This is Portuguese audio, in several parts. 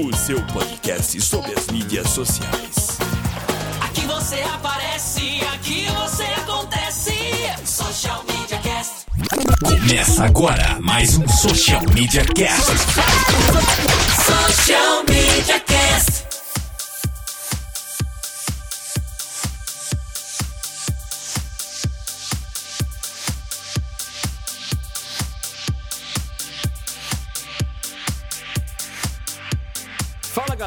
o seu podcast sobre as mídias sociais. Aqui você aparece, aqui você acontece. Social Media Cast. Começa agora mais um Social Media Cast. Social Media Cast.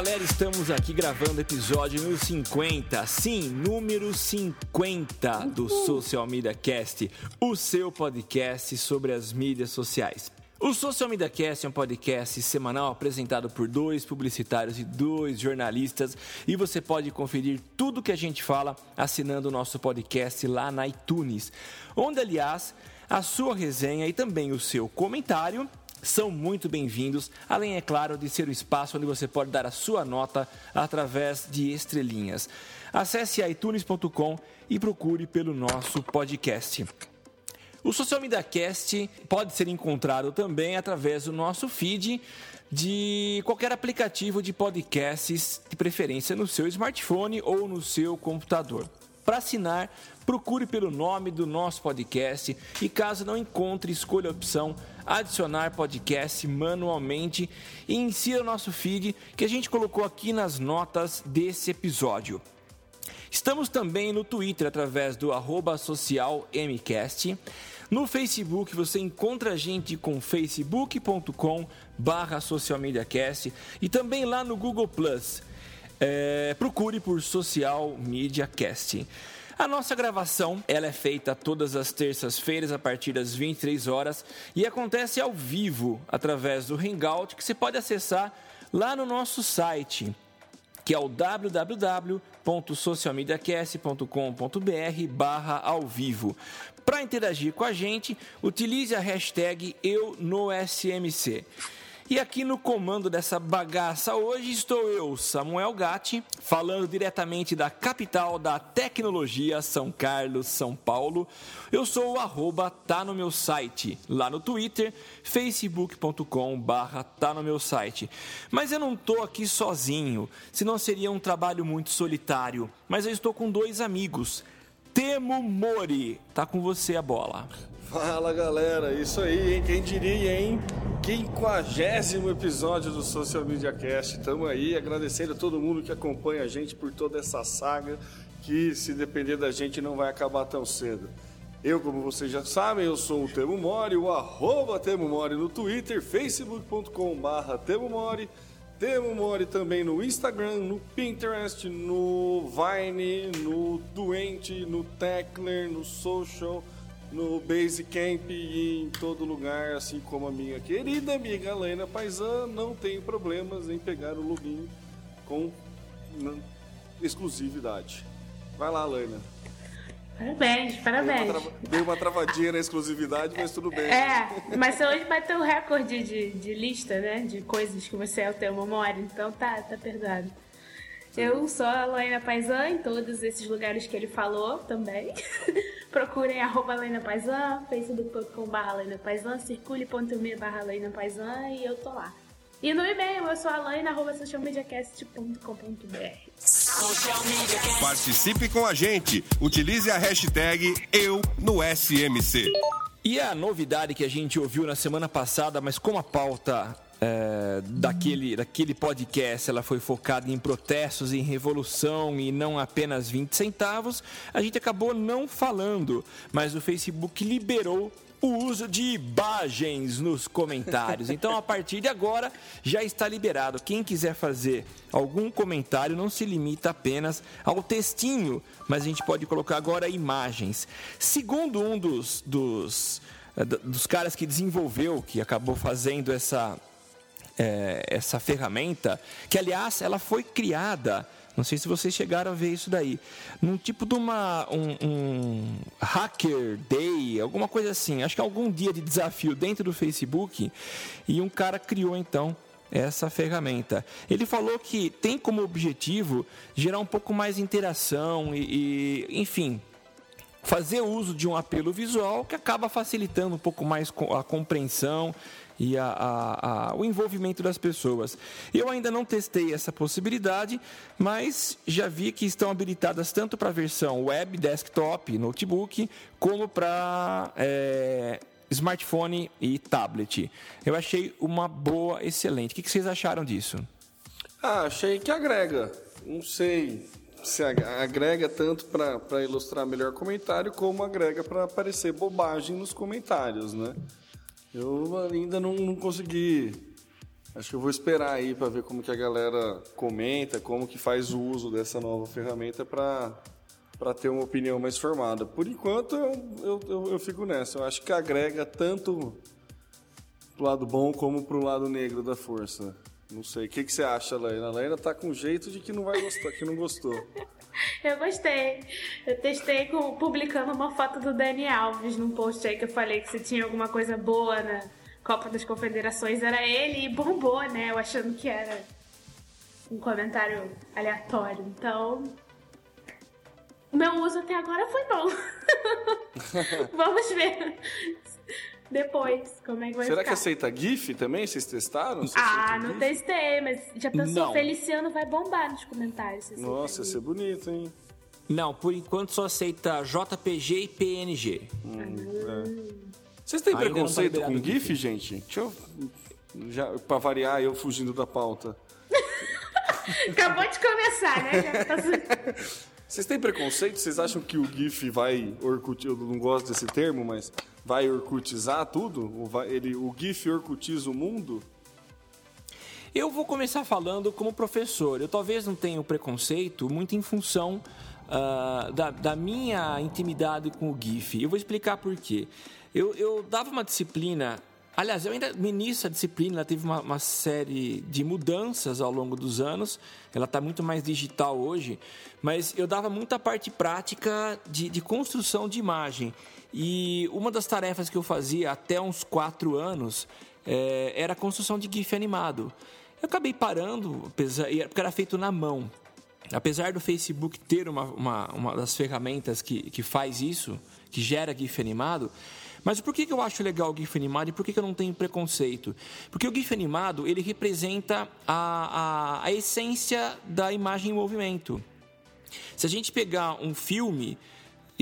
Galera, estamos aqui gravando o episódio número 50. Sim, número 50 do Social Media Cast, o seu podcast sobre as mídias sociais. O Social Media Cast é um podcast semanal apresentado por dois publicitários e dois jornalistas e você pode conferir tudo que a gente fala assinando o nosso podcast lá na iTunes, onde aliás a sua resenha e também o seu comentário são muito bem-vindos, além, é claro, de ser o espaço onde você pode dar a sua nota através de estrelinhas. Acesse iTunes.com e procure pelo nosso podcast. O Social Media Cast pode ser encontrado também através do nosso feed de qualquer aplicativo de podcasts, de preferência no seu smartphone ou no seu computador. Para assinar, procure pelo nome do nosso podcast e caso não encontre, escolha a opção adicionar podcast manualmente e insira o nosso feed que a gente colocou aqui nas notas desse episódio. Estamos também no Twitter através do socialmcast. No Facebook você encontra a gente com facebook.com barra socialmediacast e também lá no Google Plus. É, procure por Social Media Cast. A nossa gravação, ela é feita todas as terças-feiras a partir das 23 horas e acontece ao vivo através do Hangout que você pode acessar lá no nosso site, que é o www.socialmediacast.com.br barra ao vivo. Para interagir com a gente, utilize a hashtag eu no SMC. E aqui no comando dessa bagaça hoje estou eu, Samuel Gatti, falando diretamente da capital da tecnologia, São Carlos, São Paulo. Eu sou o arroba tá no meu site, lá no Twitter, facebook.com barra tá no meu site. Mas eu não estou aqui sozinho, senão seria um trabalho muito solitário. Mas eu estou com dois amigos. Temo Mori, tá com você a bola. Fala galera, isso aí, hein? Quem diria, hein? Quinquagésimo episódio do Social Media Cast. Tamo aí agradecendo a todo mundo que acompanha a gente por toda essa saga que, se depender da gente, não vai acabar tão cedo. Eu, como vocês já sabem, eu sou o Temo Mori, o arroba Temo Mori no Twitter, facebook.com barra Temo Mori, Temo Mori também no Instagram, no Pinterest, no Vine, no Doente, no Tackler, no Social no Basecamp e em todo lugar, assim como a minha querida amiga Helena Paisan, não tenho problemas em pegar o login com exclusividade. Vai lá, Helena. Parabéns, parabéns. Dei uma, trava... Dei uma travadinha na exclusividade, mas tudo bem. É, mas você hoje bateu o recorde de, de lista, né? De coisas que você é o teu memória, então tá, tá perdoado. Eu sou a Laina Paisan em todos esses lugares que ele falou também. Procurem arroba Laina Paisan, facebook.com.br Laina Paisan, circule.me barra Laina Paisan e eu tô lá. E no e-mail eu sou a Laina, arroba socialmediacast.com.br. Participe com a gente. Utilize a hashtag eu no SMC. E a novidade que a gente ouviu na semana passada, mas como a pauta é, daquele, daquele podcast ela foi focada em protestos, em revolução e não apenas 20 centavos, a gente acabou não falando, mas o Facebook liberou o uso de imagens nos comentários. Então, a partir de agora, já está liberado. Quem quiser fazer algum comentário, não se limita apenas ao textinho, mas a gente pode colocar agora imagens. Segundo um dos, dos, dos caras que desenvolveu, que acabou fazendo essa é, essa ferramenta, que aliás ela foi criada não sei se vocês chegaram a ver isso daí. Num tipo de uma. Um, um, hacker day, alguma coisa assim. Acho que algum dia de desafio dentro do Facebook. E um cara criou então essa ferramenta. Ele falou que tem como objetivo gerar um pouco mais interação e, e enfim, fazer uso de um apelo visual que acaba facilitando um pouco mais a compreensão e a, a, a, o envolvimento das pessoas. Eu ainda não testei essa possibilidade, mas já vi que estão habilitadas tanto para a versão web, desktop, notebook, como para é, smartphone e tablet. Eu achei uma boa, excelente. O que vocês acharam disso? Ah, achei que agrega. Não sei se agrega tanto para ilustrar melhor comentário, como agrega para aparecer bobagem nos comentários, né? Eu ainda não, não consegui. Acho que eu vou esperar aí para ver como que a galera comenta, como que faz o uso dessa nova ferramenta para para ter uma opinião mais formada. Por enquanto, eu, eu, eu, fico nessa. Eu acho que agrega tanto pro lado bom como pro lado negro da força. Não sei. O que, que você acha, Leila? A Leila tá com jeito de que não vai gostar, que não gostou. Eu gostei. Eu testei com, publicando uma foto do Dani Alves num post aí que eu falei que se tinha alguma coisa boa na Copa das Confederações era ele e bombou, né? Eu achando que era um comentário aleatório. Então, meu uso até agora foi bom. Vamos ver depois como é que vai Será ficar. que aceita GIF também? Vocês testaram? Você ah, não GIF? testei, mas já pensou, Não. Feliciano vai bombar nos comentários. Nossa, ia ser bonito, hein? Não, por enquanto só aceita JPG e PNG. Vocês têm Ainda não tá preconceito com GIF, GIF. gente? Deixa eu. Já, pra variar, eu fugindo da pauta. Acabou de começar, né? Já tá... Vocês têm preconceito? Vocês acham que o GIF vai orcut... Eu não gosto desse termo, mas vai orcutizar tudo? O, vai... Ele... o GIF orcutiza o mundo? Eu vou começar falando como professor. Eu talvez não tenha preconceito muito em função ah, da, da minha intimidade com o GIF. Eu vou explicar por quê. Eu, eu dava uma disciplina. Aliás, eu ainda ministro a disciplina, ela teve uma, uma série de mudanças ao longo dos anos. Ela está muito mais digital hoje, mas eu dava muita parte prática de, de construção de imagem. E uma das tarefas que eu fazia até uns quatro anos eh, era a construção de GIF animado. Eu acabei parando, porque era feito na mão. Apesar do Facebook ter uma, uma, uma das ferramentas que, que faz isso, que gera GIF animado, mas por que, eu acho legal o GIF animado e por que, eu não tenho preconceito? Porque o GIF animado, ele representa a, a, a essência da imagem em movimento. Se a gente pegar um filme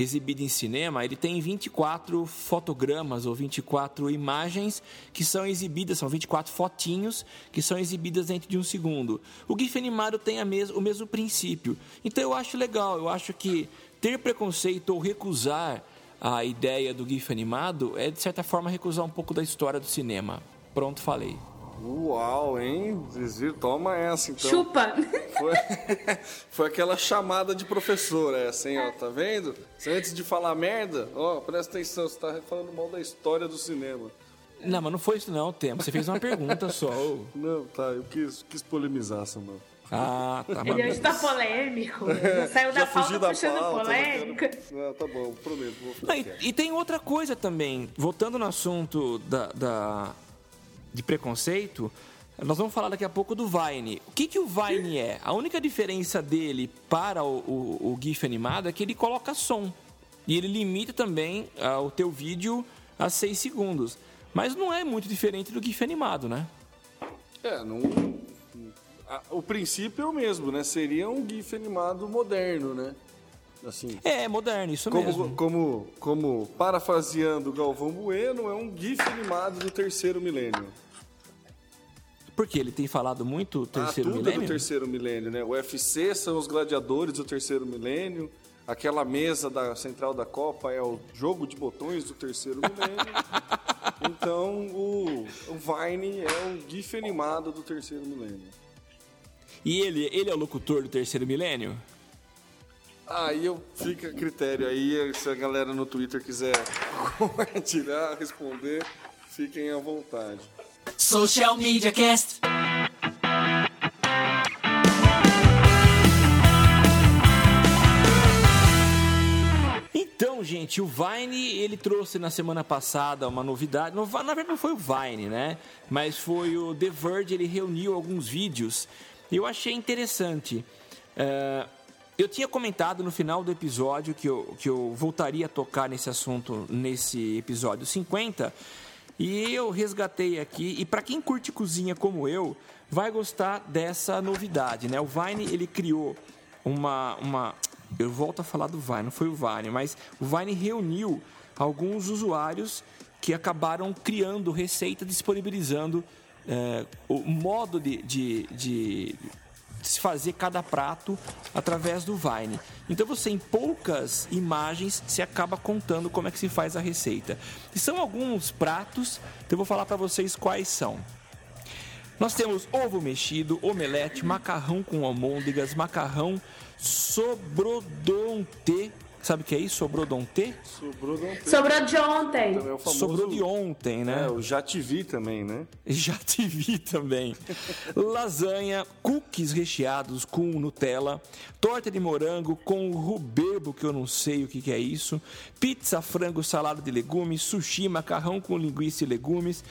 exibido em cinema, ele tem 24 fotogramas ou 24 imagens que são exibidas, são 24 fotinhos que são exibidas dentro de um segundo. O GIF animado tem mes o mesmo princípio. Então eu acho legal, eu acho que ter preconceito ou recusar a ideia do GIF animado é, de certa forma, recusar um pouco da história do cinema. Pronto, falei. Uau, hein? Viram? Toma essa, então. Chupa! Foi, foi aquela chamada de professor, essa, hein? Ó, tá vendo? Você, antes de falar merda, ó, presta atenção, você tá falando mal da história do cinema. Não, mas não foi isso não, Tempo. Você fez uma pergunta só. Não, tá, eu quis, quis polemizar, Samuel. Ah, tá. Ele hoje tá polêmico. Já saiu da pauta da puxando pauta. polêmica. não quero- Ah, tá bom, prometo, Não, e, e tem outra coisa também, voltando no assunto da, da- de preconceito, nós vamos falar daqui a pouco do Vine. O que, que o Vine é? A única diferença dele para o, o- o GIF animado é que ele coloca som. E ele limita também ah, o teu vídeo a 6 segundos. Mas não é muito diferente do GIF animado, né? É, não. A- o princípio é o mesmo, né? Seria um GIF animado moderno, né? Assim. É, é moderno, isso Como, mesmo. como, como parafraseando Galvão Bueno, é um GIF animado do terceiro milênio. Porque ele tem falado muito terceiro tudo milênio. é do terceiro milênio, né? O UFC são os gladiadores do terceiro milênio. Aquela mesa da central da Copa é o jogo de botões do terceiro milênio. então, o, o Vine é um GIF animado do terceiro milênio. E ele, ele é o locutor do terceiro milênio? Aí eu fica a critério aí, se a galera no Twitter quiser compartilhar, responder, fiquem à vontade. Social Media Cast. Então, gente, o Vine, ele trouxe na semana passada uma novidade. No- Na verdade, não foi o Vine, né? Mas foi o The Verge, ele reuniu alguns vídeos. Eu achei interessante. É, eu tinha comentado no final do episódio que eu, que eu voltaria a tocar nesse assunto nesse episódio 50. E eu resgatei aqui. E para quem curte cozinha como eu, vai gostar dessa novidade, né? O Vine, ele criou uma, uma. Eu volto a falar do Vine, não foi o Vine, mas o Vine reuniu alguns usuários que acabaram criando receita, disponibilizando eh, o modo de, de, de se fazer cada prato através do Vine. Então você em poucas imagens se acaba contando como é que se faz a receita. E são alguns pratos, então eu vou falar para vocês quais são. Nós temos ovo mexido, omelete, macarrão com almôndegas, macarrão sobrodonte. Sabe o que é isso? Sobrou de ontem. Sobrou de ontem. Também é o famoso... Sobrou de ontem, né? É, o Já Te Vi também, né? Já te vi também. Lasanha, cookies recheados com Nutella, torta de morango com rubebo, que eu não sei o que, que é isso, pizza, frango, salada de legumes, sushi, macarrão com linguiça e legumes,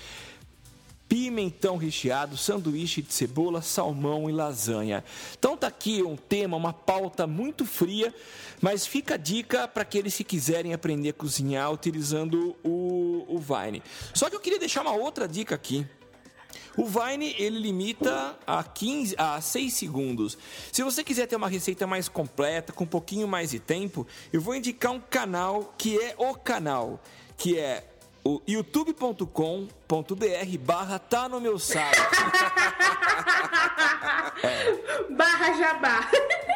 pimentão recheado, sanduíche de cebola, salmão e lasanha. Então tá aqui um tema, uma pauta muito fria, mas fica a dica para aqueles que quiserem aprender a cozinhar utilizando o, o Vine. Só que eu queria deixar uma outra dica aqui. O Vine ele limita a 15 a 6 segundos. Se você quiser ter uma receita mais completa, com um pouquinho mais de tempo, eu vou indicar um canal que é o canal, que é o youtube.com.br barra tá no meu site. Barra Jabá.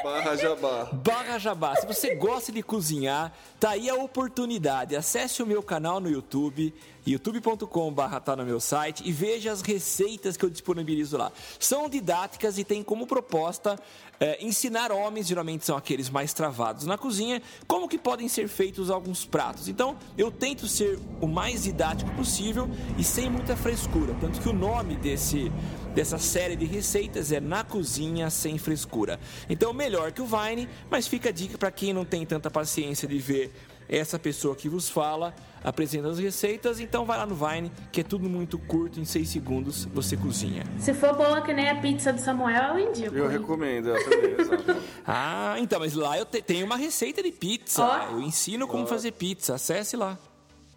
Barra Jabá. Barra Jabá. Se você gosta de cozinhar, tá aí a oportunidade. Acesse o meu canal no YouTube, youtube.com.br tá no meu site e veja as receitas que eu disponibilizo lá. São didáticas e tem como proposta eh, ensinar homens, geralmente são aqueles mais travados na cozinha, como que podem ser feitos alguns pratos. Então, eu tento ser o mais didático possível e sem muita frescura. Tanto que o nome desse dessa série de receitas é Na Cozinha Sem Frescura. Então, melhor que o Vine, mas fica a dica para quem não tem tanta paciência de ver essa pessoa que vos fala, apresenta as receitas, então vai lá no Vine, que é tudo muito curto, em 6 segundos você cozinha. Se for boa que nem a pizza do Samuel, eu indico. Eu hein? recomendo, também, exato. Ah, então, mas lá eu te- tenho uma receita de pizza. Ó. Eu ensino como fazer pizza. Acesse lá.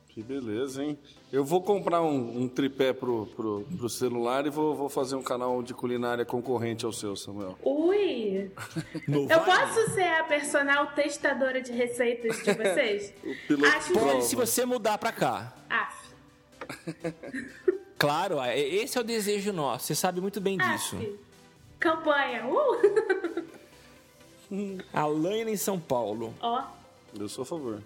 Que beleza, hein? Eu vou comprar um, um tripé pro, pro, pro celular e vou, vou fazer um canal de culinária concorrente ao seu, Samuel. Ui! Eu posso ser a personal testadora de receitas de vocês? Acho de Pode se você mudar pra cá. Af. Claro, é- esse é o desejo nosso. Você sabe muito bem disso. Af. Campanha. Uh! Alaina em São Paulo. Ó. Eu sou a favor.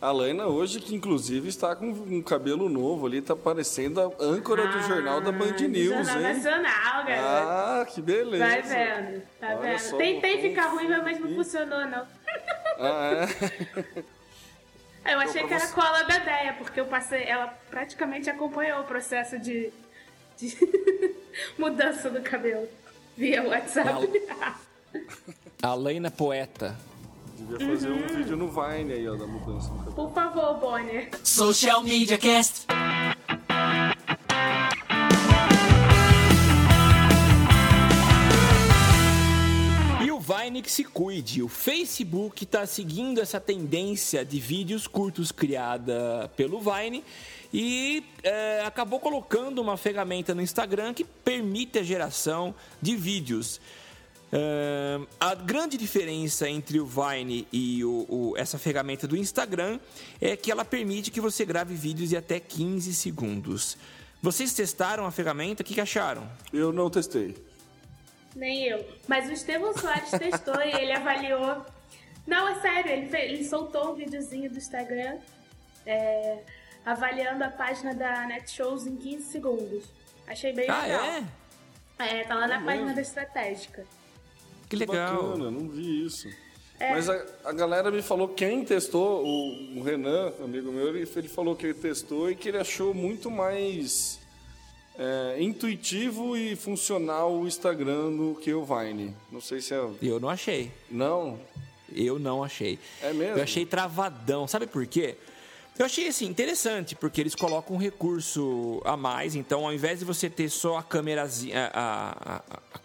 A Laina hoje, que inclusive está com um cabelo novo ali, tá parecendo a âncora do jornal da Band Ah, News, Jornal hein? Nacional, garoto. Ah, que beleza. Vai vendo, tá Olha vendo? só, Tentei ficar ruiva, mas não funcionou, não. Ah, é? Eu achei pra que era você- cola da Deia, porque eu passei. Ela praticamente acompanhou o processo de, de mudança do cabelo via WhatsApp. Alaina Poeta. Devia fazer um vídeo no Vine aí, ó, da mudança cabelo. Por favor, Bonner. Social Media Cast. E o Vine que se cuide. O Facebook está seguindo essa tendência de vídeos curtos criada pelo Vine e é, acabou colocando uma ferramenta no Instagram que permite a geração de vídeos. É, a grande diferença entre o Vine e o- o- essa ferramenta do Instagram é que ela permite que você grave vídeos de até 15 segundos. Vocês testaram a ferramenta? O que, que acharam? Eu não testei. Nem eu. Mas o Estevão Soares testou e ele avaliou. Não, é sério, ele, fe- ele soltou um videozinho do Instagram é, avaliando a página da Netshows em 15 segundos. Achei bem Ah, legal. é? É, tá lá na É página mesmo? da estratégica. Que legal. Bacana, não vi isso. É. Mas a, a galera me falou, quem testou, o, o Renan, amigo meu, ele, ele falou que ele testou e que ele achou muito mais é, intuitivo e funcional o Instagram do que o Vine. Não sei se é. Eu não achei. Não? Eu não achei. É mesmo? Eu achei travadão. Sabe por quê? Eu achei assim interessante, porque eles colocam um recurso a mais. Então, ao invés de você ter só a câmerazinha,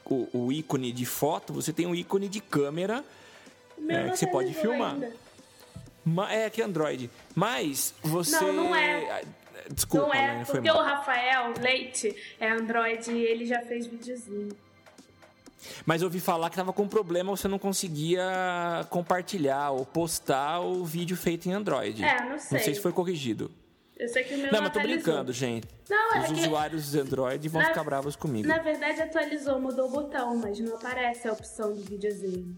o, o ícone de foto, você tem um ícone de câmera É, que você pode filmar. ainda. É, que é Android. Mas você. Não, não é. Desculpa, não é, porque o. Rafael Leite é Android e ele já fez videozinho. Mas eu ouvi falar que tava com problema, você não conseguia compartilhar ou postar o vídeo feito em Android. É, não sei. Não sei se foi corrigido. Eu sei que o meu Não, não, mas tô atualizou. brincando, gente. Não, é Os que- usuários de Android vão Na- ficar bravos comigo. Na verdade, atualizou, mudou o botão, mas não aparece a opção de videozinho.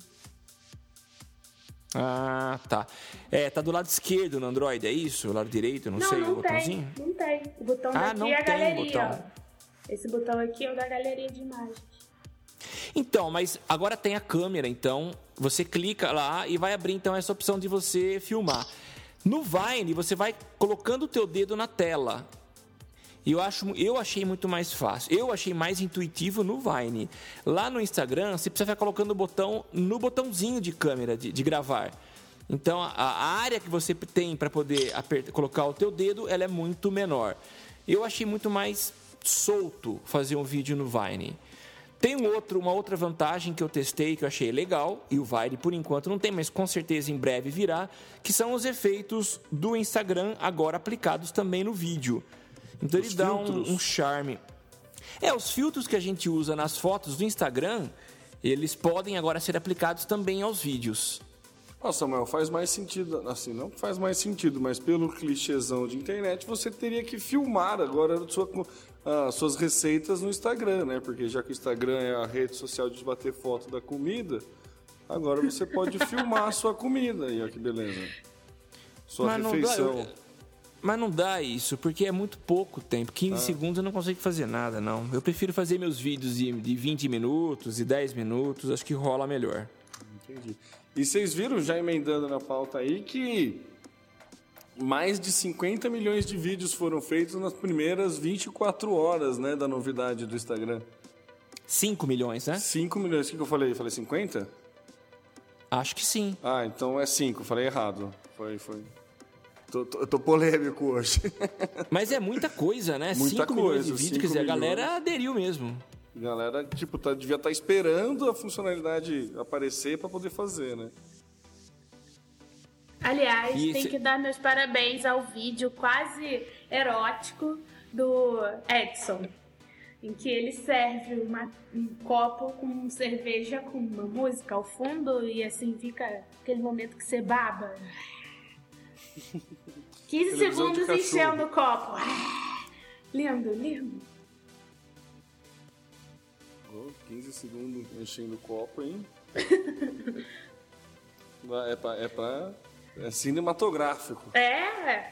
Ah, tá. É, tá do lado esquerdo no Android, é isso? O lado direito, não, Não, sei, o não botãozinho? tem. Não tem. O botão Ah, daqui não é a tem galeria, botão. ó. Esse botão aqui é o da galeria de imagens. Então, mas agora tem a câmera, então você clica lá e vai abrir então essa opção de você filmar. No Vine, você vai colocando o teu dedo na tela. E eu, acho, eu achei muito mais fácil. Eu achei mais intuitivo no Vine. Lá no Instagram, você precisa ficar colocando o botão no botãozinho de câmera, de, de gravar. Então, a, a área que você tem para poder apertar, colocar o teu dedo, ela é muito menor. Eu achei muito mais solto fazer um vídeo no Vine. Tem um outro, uma outra vantagem que eu testei que eu achei legal, e o Vine por enquanto não tem, mas com certeza em breve virá, que são os efeitos do Instagram agora aplicados também no vídeo. Então Os ele dá um, um charme. É, os filtros que a gente usa nas fotos do Instagram, eles podem agora ser aplicados também aos vídeos. Nossa, Samuel, faz mais sentido, assim, não faz mais sentido, mas pelo clichêzão de internet, você teria que filmar agora a sua, as suas receitas no Instagram, né? Porque já que o Instagram é a rede social de bater foto da comida, agora você pode filmar a sua comida. E olha que beleza. Sua Mas não dá- refeição. eu- Mas não dá isso, porque é muito pouco tempo. 15 segundos eu não consigo fazer nada, não. Eu prefiro fazer meus vídeos de, de 20 minutos e 10 minutos, acho que rola melhor. Entendi. E vocês viram, já emendando na pauta aí, que mais de 50 milhões de vídeos foram feitos nas primeiras 24 horas, né, da novidade do Instagram. 5 milhões, né? 5 milhões, o que que eu falei? Eu falei 50? Acho que sim. Ah, então é 5, falei errado. Foi, foi. Tô, tô, eu tô polêmico hoje. Mas é muita coisa, né? Muita 5 milhões de vídeos, quer dizer, a 5 galera milhões. aderiu mesmo. A galera, tipo, tá, devia estar esperando a funcionalidade aparecer pra poder fazer, né? Aliás, E tem esse- que dar meus parabéns ao vídeo quase erótico do Edson, em que ele serve uma- um copo com cerveja com uma música ao fundo e assim fica aquele momento que você baba. 15 Televisão de segundos enchendo o copo. Lindo, lindo. Ô, 15 segundos enchendo o copo, hein? é pra... É, pra, é cinematográfico. É,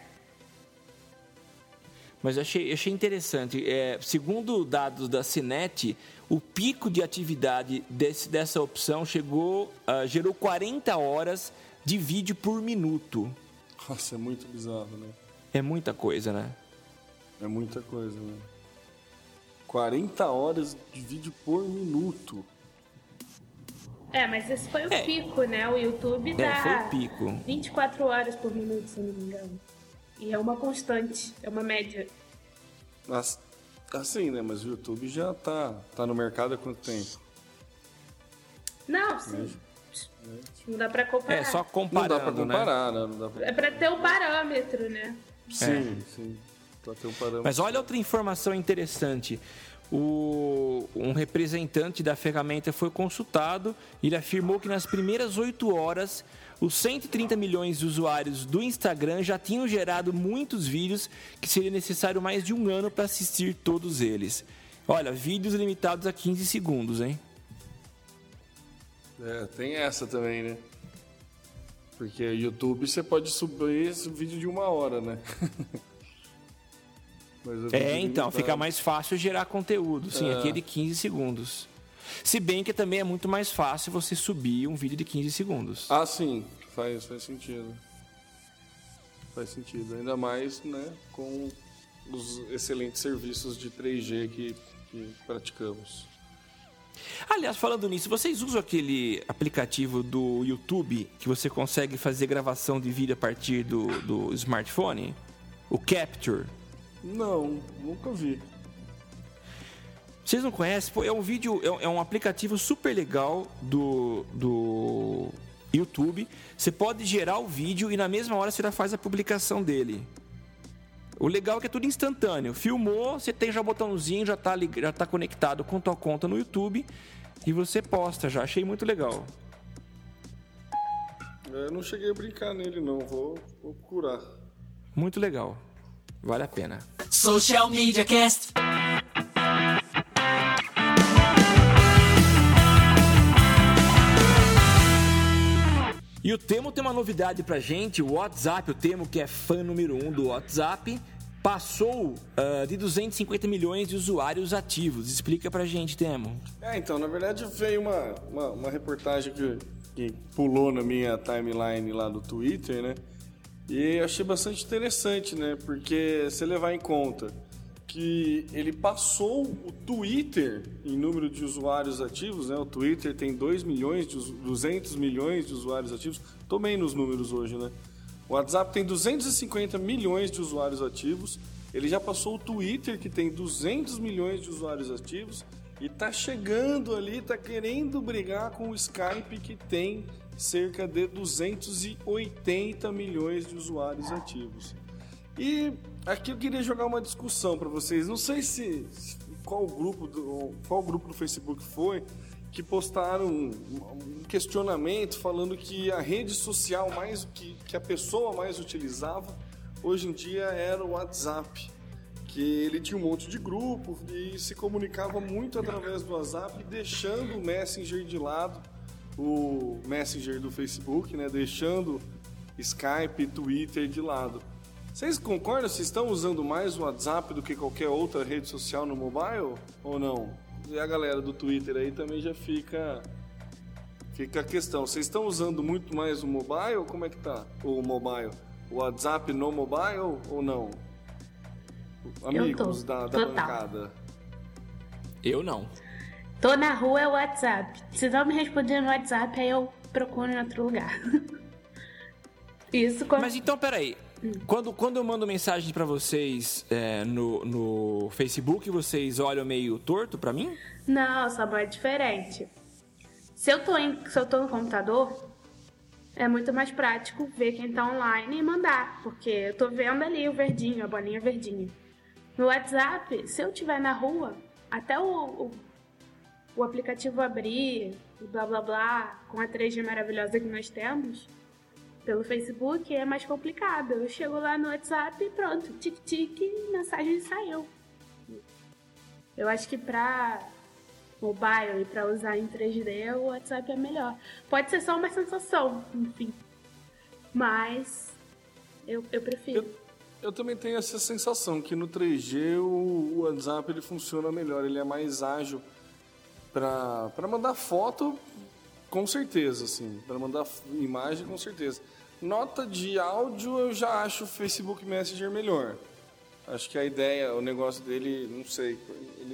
Mas eu achei, eu achei interessante. É, segundo dados da Cinet, o pico de atividade desse- dessa opção chegou, ah, gerou 40 horas de vídeo por minuto. Nossa, é muito bizarro, né? É muita coisa, né? É muita coisa, né? 40 horas de vídeo por minuto. É, mas esse foi o É. pico, né? O YouTube dá É, foi o pico. 24 horas por minuto, se não me engano. E é uma constante, é uma média. Mas, assim, né? Mas o YouTube já tá, tá no mercado há quanto tempo? Não, sim. Não dá pra comparar. É, só Não comparando, dá pra né? comparar, né? Não dá pra... É pra ter o parâmetro, né? Sim, sim. Pra ter um parâmetro. É. Mas olha outra informação interessante. O, um representante da ferramenta foi consultado e ele afirmou que nas primeiras oito horas, os 130 milhões de usuários do Instagram já tinham gerado muitos vídeos que seria necessário mais de um ano para assistir todos eles. Olha, vídeos limitados a 15 segundos, hein? É, tem essa também, né? Porque YouTube você pode subir esse vídeo de uma hora, né? É, então, fica mais fácil gerar conteúdo, sim, É. aqui é de 15 segundos. Se bem que também é muito mais fácil você subir um vídeo de 15 segundos. Ah, sim, faz, faz sentido. Faz sentido, ainda mais né, com os excelentes serviços de 3G que, que praticamos. Aliás, falando nisso, vocês usam aquele aplicativo do YouTube que você consegue fazer gravação de vídeo a partir do, do smartphone? O Capture? Não, nunca vi. Vocês não conhecem? É um vídeo, é, é um aplicativo super legal do, do YouTube. Você pode gerar o vídeo e na mesma hora você já faz a publicação dele. O legal é que é tudo instantâneo. Filmou, você tem já o botãozinho, já está já tá conectado com tua conta no YouTube e você posta já. Achei muito legal. Eu não cheguei a brincar nele, não. Vou, vou procurar. Muito legal. Vale a pena. Social Media Cast. E o Temo tem uma novidade pra gente, o WhatsApp, o Temo que é fã número um do WhatsApp, passou uh, de 250 milhões de usuários ativos. Explica pra gente, Temo. É, então, na verdade veio uma, uma, uma reportagem que, que pulou na minha timeline lá do Twitter, né? E achei bastante interessante, né? Porque se levar em conta que ele passou o Twitter em número de usuários ativos, né? O Twitter tem 2 milhões, de, 200 milhões de usuários ativos. Tomei nos números hoje, né? O WhatsApp tem 250 milhões de usuários ativos. Ele já passou o Twitter, que tem 200 milhões de usuários ativos. E tá chegando ali, tá querendo brigar com o Skype, que tem cerca de 280 milhões de usuários ativos. E aqui eu queria jogar uma discussão para vocês. Não sei se qual grupo do qual grupo do Facebook foi que postaram um, questionamento falando que a rede social mais que, que a pessoa mais utilizava hoje em dia era o WhatsApp. Que ele tinha um monte de grupo e se comunicava muito através do WhatsApp, deixando o Messenger de lado, o Messenger do Facebook, né? deixando Skype, Twitter de lado. Vocês concordam? Vocês estão usando mais o WhatsApp do que qualquer outra rede social no mobile ou não? E a galera do Twitter aí também já fica fica a questão. Vocês estão usando muito mais o mobile? Como é que tá? O mobile, o WhatsApp no mobile ou não? Amigos da, da bancada. Eu não. Tô na rua é o WhatsApp. Se não me responder no WhatsApp, aí eu procuro em outro lugar. Isso quando... Mas então, peraí. Quando, quando eu mando mensagem para vocês é, no, no Facebook, vocês olham meio torto para mim? Não, Samuel, é diferente. Se eu, tô em, se eu tô no computador, é muito mais prático ver quem tá online e mandar, porque eu tô vendo ali o verdinho, a bolinha verdinha. No WhatsApp, se eu estiver na rua, até o, o, o aplicativo abrir, blá blá blá, com a 3G maravilhosa que nós temos, pelo Facebook é mais complicado. Eu chego lá no WhatsApp e pronto, tic-tic, mensagem saiu. Eu acho que pra mobile e pra usar em 3D, o WhatsApp é melhor. Pode ser só uma sensação, enfim. Mas eu, eu prefiro. Eu, eu também tenho essa sensação que no 3G o, o WhatsApp ele funciona melhor, ele é mais ágil para mandar foto com certeza, assim. Para mandar imagem, com certeza. Nota de áudio, eu já acho o Facebook Messenger melhor. Acho que a ideia, o negócio dele, não sei, ele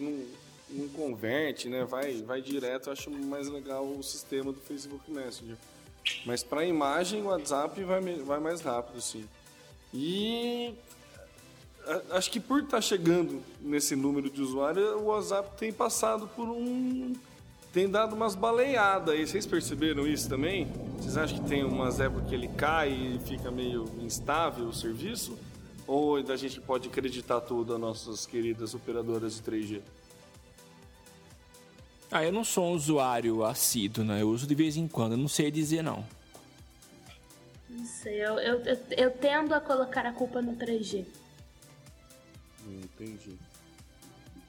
não, não converte, né? Vai, vai direto. Eu acho mais legal o sistema do Facebook Messenger. Mas para imagem, o WhatsApp vai, vai mais rápido, sim. E acho que por estar tá chegando nesse número de usuários, o WhatsApp tem passado por um tem dado umas baleiadas aí. Vocês perceberam isso também? Vocês acham que tem umas épocas que ele cai e fica meio instável o serviço? Ou a gente pode acreditar tudo as nossas queridas operadoras de 3G? Ah, eu não sou um usuário assíduo, né? Eu uso de vez em quando, não sei dizer não. Não sei, eu, eu, eu, eu tendo a colocar a culpa no 3G. Entendi.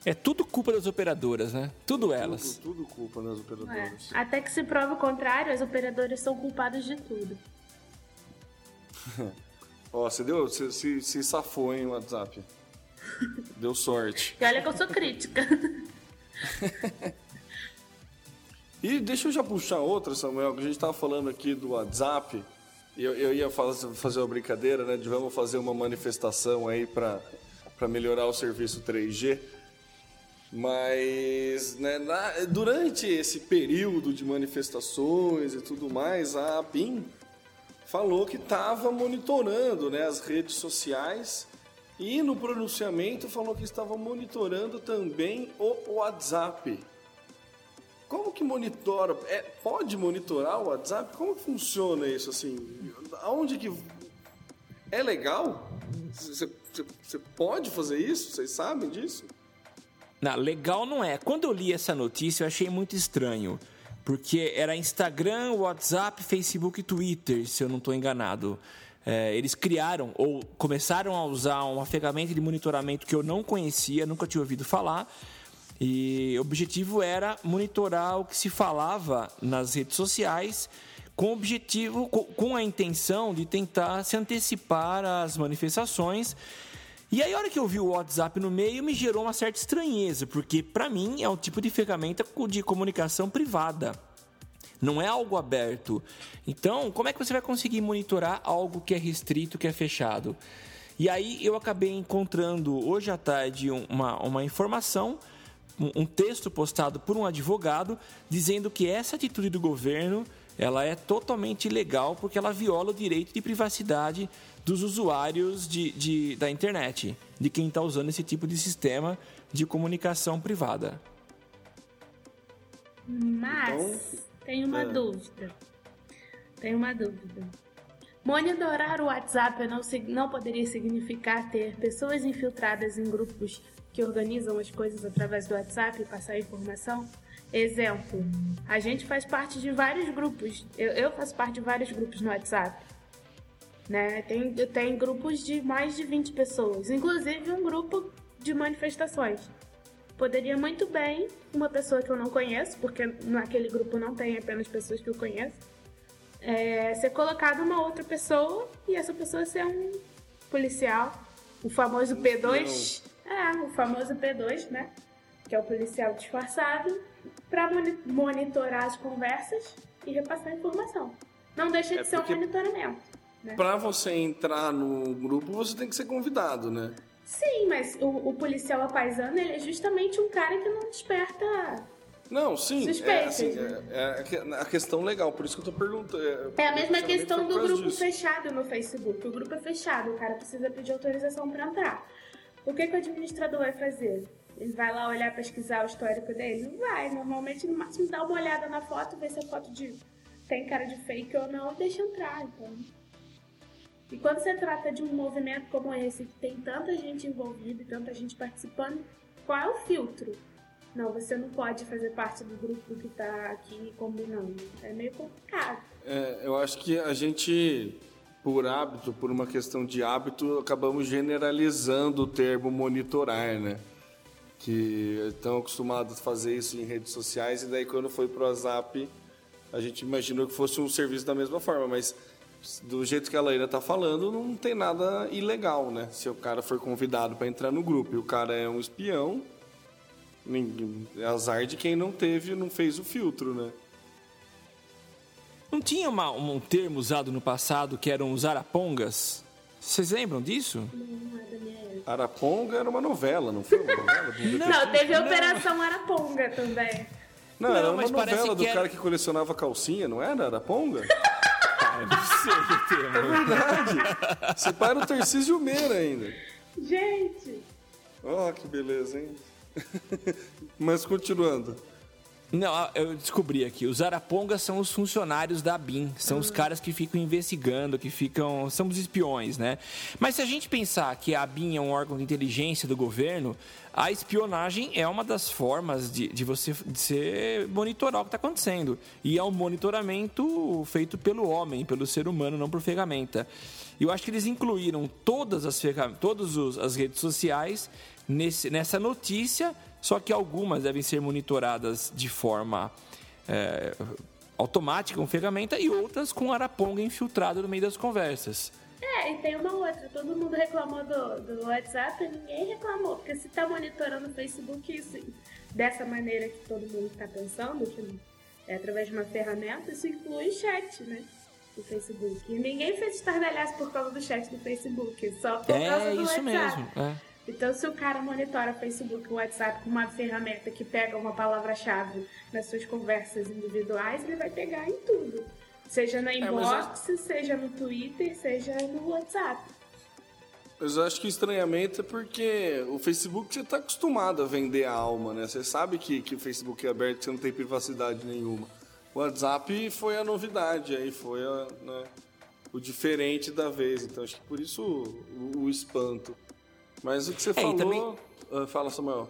É tudo culpa das operadoras, né? Tudo elas. Tudo, tudo culpa das operadoras. É. Até que se prove o contrário, as operadoras são culpadas de tudo. Ó, você deu. Você se, se safou, hein, o WhatsApp. deu sorte. E olha que eu sou crítica. E deixa eu já puxar outra, Samuel, que a gente estava falando aqui do WhatsApp. Eu, eu ia fazer uma brincadeira, né? De vamos fazer uma manifestação aí para melhorar o serviço 3G. Mas né, na, durante esse período de manifestações e tudo mais, a BIM falou que estava monitorando né, as redes sociais e no pronunciamento falou que estava monitorando também o WhatsApp. Como que monitora? É, pode monitorar o WhatsApp? Como funciona isso assim? Aonde que é legal? Você pode fazer isso? Vocês sabem disso? Não, legal não é. Quando eu li essa notícia, eu achei muito estranho. Porque era Instagram, WhatsApp, Facebook e Twitter, se eu não estou enganado. É, eles criaram ou começaram a usar uma ferramenta de monitoramento que eu não conhecia, nunca tinha ouvido falar e o objetivo era monitorar o que se falava nas redes sociais com objetivo, com a intenção de tentar se antecipar às manifestações. E aí, a hora que eu vi o WhatsApp no meio, me gerou uma certa estranheza, porque para mim é um tipo de ferramenta de comunicação privada. Não é algo aberto. Então, como é que você vai conseguir monitorar algo que é restrito, que é fechado? E aí eu acabei encontrando hoje à tarde uma, uma informação um texto postado por um advogado dizendo que essa atitude do governo ela é totalmente ilegal porque ela viola o direito de privacidade dos usuários de, de da internet, de quem está usando esse tipo de sistema de comunicação privada. Mas então, tem uma é. dúvida. Tem uma dúvida. Monitorar o WhatsApp não, não poderia significar ter pessoas infiltradas em grupos que organizam as coisas através do WhatsApp e passar informação. Exemplo, a gente faz parte de vários grupos. Eu, eu faço parte de vários grupos no WhatsApp. Né? Tem, tem grupos de mais de 20 pessoas, inclusive um grupo de manifestações. Poderia muito bem uma pessoa que eu não conheço, porque naquele grupo não tem apenas pessoas que eu conheço, é, ser colocado uma outra pessoa e essa pessoa ser um policial, o famoso P2. É, o famoso P2, né? Que é o policial disfarçado, para monitorar as conversas e repassar informação. Não deixa de é ser um monitoramento. Né? Para você entrar no grupo, você tem que ser convidado, né? Sim, mas o, o policial apaisano ele é justamente um cara que não desperta não, sim. É, assim, né? é, é, a questão legal, por isso que eu tô perguntando. É, é a mesma questão do grupo disso. fechado no Facebook. O grupo é fechado, o cara precisa pedir autorização para entrar. O que, que o administrador vai fazer? Ele vai lá olhar, pesquisar o histórico dele? Não vai. Normalmente, no máximo, dá uma olhada na foto, ver se a foto de tem cara de fake ou não, deixa entrar. Então. E quando você trata de um movimento como esse, que tem tanta gente envolvida e tanta gente participando, qual é o filtro? Não, você não pode fazer parte do grupo que está aqui combinando. É meio complicado. É, eu acho que a gente, por hábito, por uma questão de hábito, acabamos generalizando o termo monitorar, né? Que estão acostumados a fazer isso em redes sociais e daí quando foi pro WhatsApp, a gente imaginou que fosse um serviço da mesma forma, mas do jeito que a Leila está falando, não tem nada ilegal, né? Se o cara for convidado para entrar no grupo e o cara é um espião, é azar de quem não teve, não fez o filtro, né? Não tinha uma, um termo usado no passado que eram os arapongas? Vocês lembram disso? Araponga era uma novela, não foi uma novela? não, teve a Operação Araponga também. Não, não era uma novela do era... cara que colecionava calcinha, não era Araponga? ah, não sei o termo. É verdade. Você para o Tarcísio Meira ainda. Gente! Ó, oh, que beleza, hein? Mas continuando. Não, eu descobri aqui. Os arapongas são os funcionários da BIM. São os caras que ficam investigando, que ficam. São os espiões, né? Mas se a gente pensar que a BIM é um órgão de inteligência do governo, a espionagem é uma das formas de, de você de monitorar o que está acontecendo. E é um monitoramento feito pelo homem, pelo ser humano, não por ferramenta. E eu acho que eles incluíram todas as, todas as redes sociais nesse, nessa notícia, só que algumas devem ser monitoradas de forma é, automática com ferramenta e outras com araponga infiltrado no meio das conversas. É, e tem uma outra. Todo mundo reclamou do, do WhatsApp ninguém reclamou. Porque se tá monitorando o Facebook isso, dessa maneira que todo mundo está pensando, que é através de uma ferramenta, isso inclui chat, né? Do Facebook. E ninguém fez estardalhaço por causa do chat do Facebook, só por causa É do isso WhatsApp. mesmo. É. Então, se o cara monitora Facebook e WhatsApp com uma ferramenta que pega uma palavra-chave nas suas conversas individuais, ele vai pegar em tudo. Seja na mas inbox, seja no Twitter, seja no WhatsApp. Mas eu acho que o estranhamento é porque o Facebook você está acostumado a vender a alma, né? Você sabe que, que o Facebook é aberto, que você não tem privacidade nenhuma. O WhatsApp foi a novidade, aí foi a, né, o diferente da vez. Então acho que por isso o, o espanto. Mas o que você É, falou. também- Ah, fala, Samuel.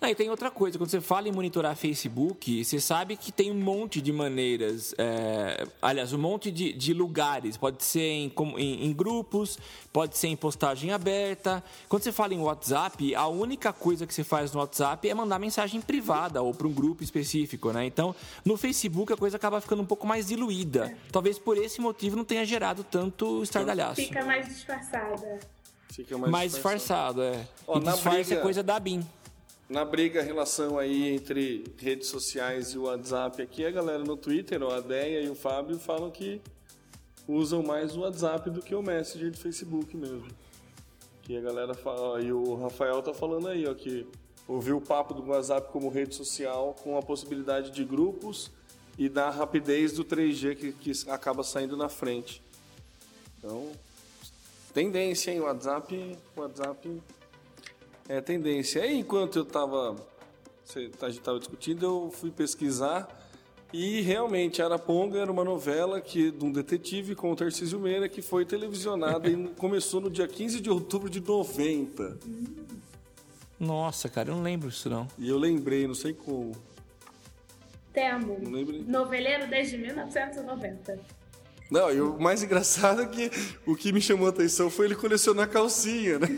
Não, e tem outra coisa, quando você fala em monitorar Facebook, você sabe que tem um monte de maneiras, é, aliás, um monte de, de lugares. Pode ser em, em- em grupos, pode ser em postagem aberta. Quando você fala em WhatsApp, a única coisa que você faz no WhatsApp é mandar mensagem privada ou para um grupo específico, né? Então, no Facebook a coisa acaba ficando um pouco mais diluída. Talvez por esse motivo não tenha gerado tanto estardalhaço. Fica mais disfarçada. Fica mais, mais disfarçado, é. Ó, e na disfarce briga- é coisa da BIM. Na briga, relação aí entre redes sociais e o WhatsApp aqui, a galera no Twitter, a Deia e o Fábio, falam que usam mais o WhatsApp do que o Messenger do Facebook mesmo. Que a galera fala, e o Rafael tá falando aí, ó, que ouviu o papo do WhatsApp como rede social com a possibilidade de grupos e da rapidez do 3G que, que acaba saindo na frente. Então, tendência, hein? O WhatsApp, o WhatsApp é tendência. Aí, enquanto eu tava, cê- a gente tava discutindo, eu fui pesquisar e realmente Araponga era uma novela que de um detetive com o Tarcísio Meira que foi televisionada e começou no dia 15 de outubro de 90. Nossa, cara, eu não lembro isso não. E eu lembrei, não sei como. Temo. Não lembro. Noveleiro desde 1990. Não, e o mais engraçado é que o que me chamou a atenção foi ele colecionar calcinha, né?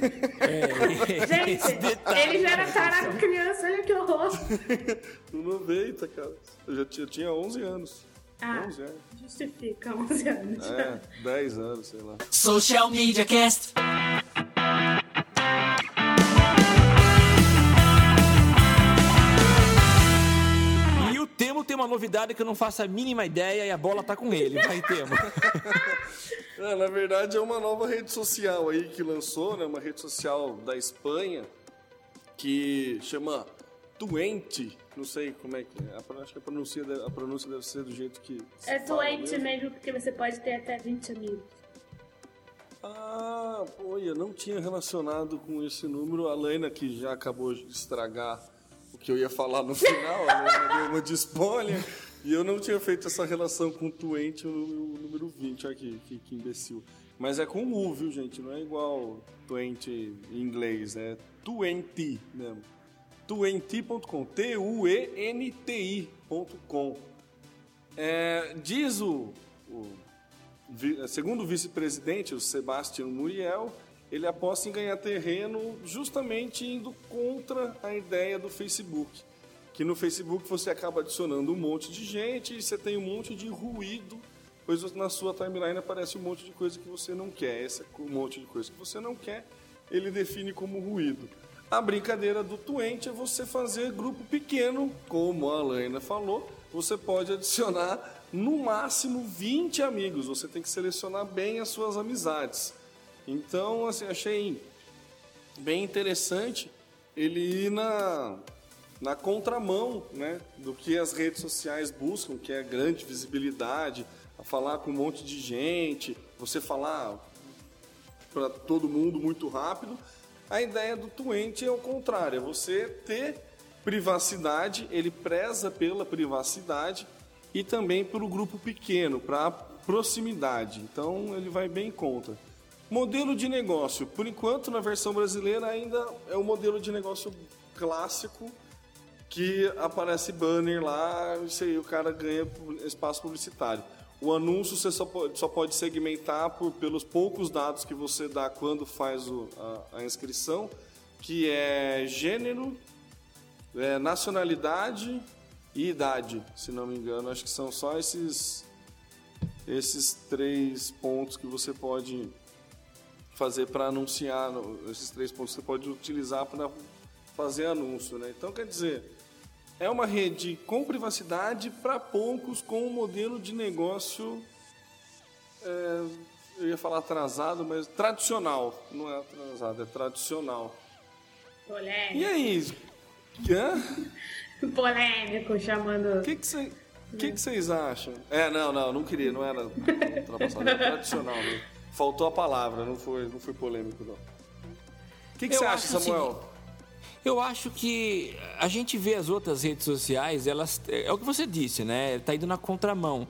Gente, ele já era caraca criança, olha que horror. No 90, cara. Eu já tinha, eu tinha 11 anos. Ah. 11 anos. Justifica, 11 anos. É, 10 anos, sei lá. Social Media Cast. Uma novidade que eu não faço a mínima ideia e a bola tá com ele. Vai. É, na verdade é uma nova rede social aí que lançou, né? Uma rede social da Espanha que chama Tuente. Não sei como é que é. Acho que a pronúncia, deve- a pronúncia deve ser do jeito que. se É doente mesmo. mesmo, porque você pode ter até 20 amigos. Ah, olha, não tinha relacionado com esse número. A Lena, que já acabou de estragar que eu ia falar no final, a Lena deu uma spoiler. E eu não tinha feito essa relação com o número, o número 20. Olha que, que, que imbecil. Mas é com U, viu, gente? Não é igual Tuente em inglês, é Tuenti mesmo. Tuenti.com. T-U-E-N-T-I.com. É, diz o, o segundo vice-presidente, o Sebastião Muriel, ele aposta em ganhar terreno justamente indo contra a ideia do Facebook. Que no Facebook você acaba adicionando um monte de gente e você tem um monte de ruído, pois na sua timeline aparece um monte de coisa que você não quer. Esse um monte de coisa que você não quer, ele define como ruído. A brincadeira do Tuente é você fazer grupo pequeno, como a Alaina falou, você pode adicionar no máximo 20 amigos. Você tem que selecionar bem as suas amizades. Então, assim, achei bem interessante ele ir na, na contramão né, do que as redes sociais buscam, que é grande visibilidade, a falar com um monte de gente, você falar para todo mundo muito rápido. A ideia do Twente é o contrário, é você ter privacidade, ele preza pela privacidade e também pelo grupo pequeno, para proximidade. Então ele vai bem contra. Modelo de negócio, por enquanto na versão brasileira ainda é o modelo de negócio clássico que aparece banner lá, isso aí o cara ganha espaço publicitário. O anúncio você só pode, só pode segmentar por, pelos poucos dados que você dá quando faz o- a, a inscrição, que é gênero, é, nacionalidade e idade, se não me engano. Acho que são só esses, esses três pontos que você pode fazer para anunciar, esses três pontos que você pode utilizar para fazer anúncio. Né? Então, quer dizer, é uma rede com privacidade para poucos, com um modelo de negócio, é, eu ia falar atrasado, mas tradicional. Não é atrasado, é tradicional. Polêmico. E aí? Hã? Polêmico, chamando. O que que cê- que que vocês acham? É, não, não, não queria, não era ultrapassado, era tradicional. Né? Faltou a palavra, não foi, não foi polêmico, não. O que que você acha, Samuel? Eu acho que a gente vê as outras redes sociais, elas é o que você disse, né? Tá indo na contramão.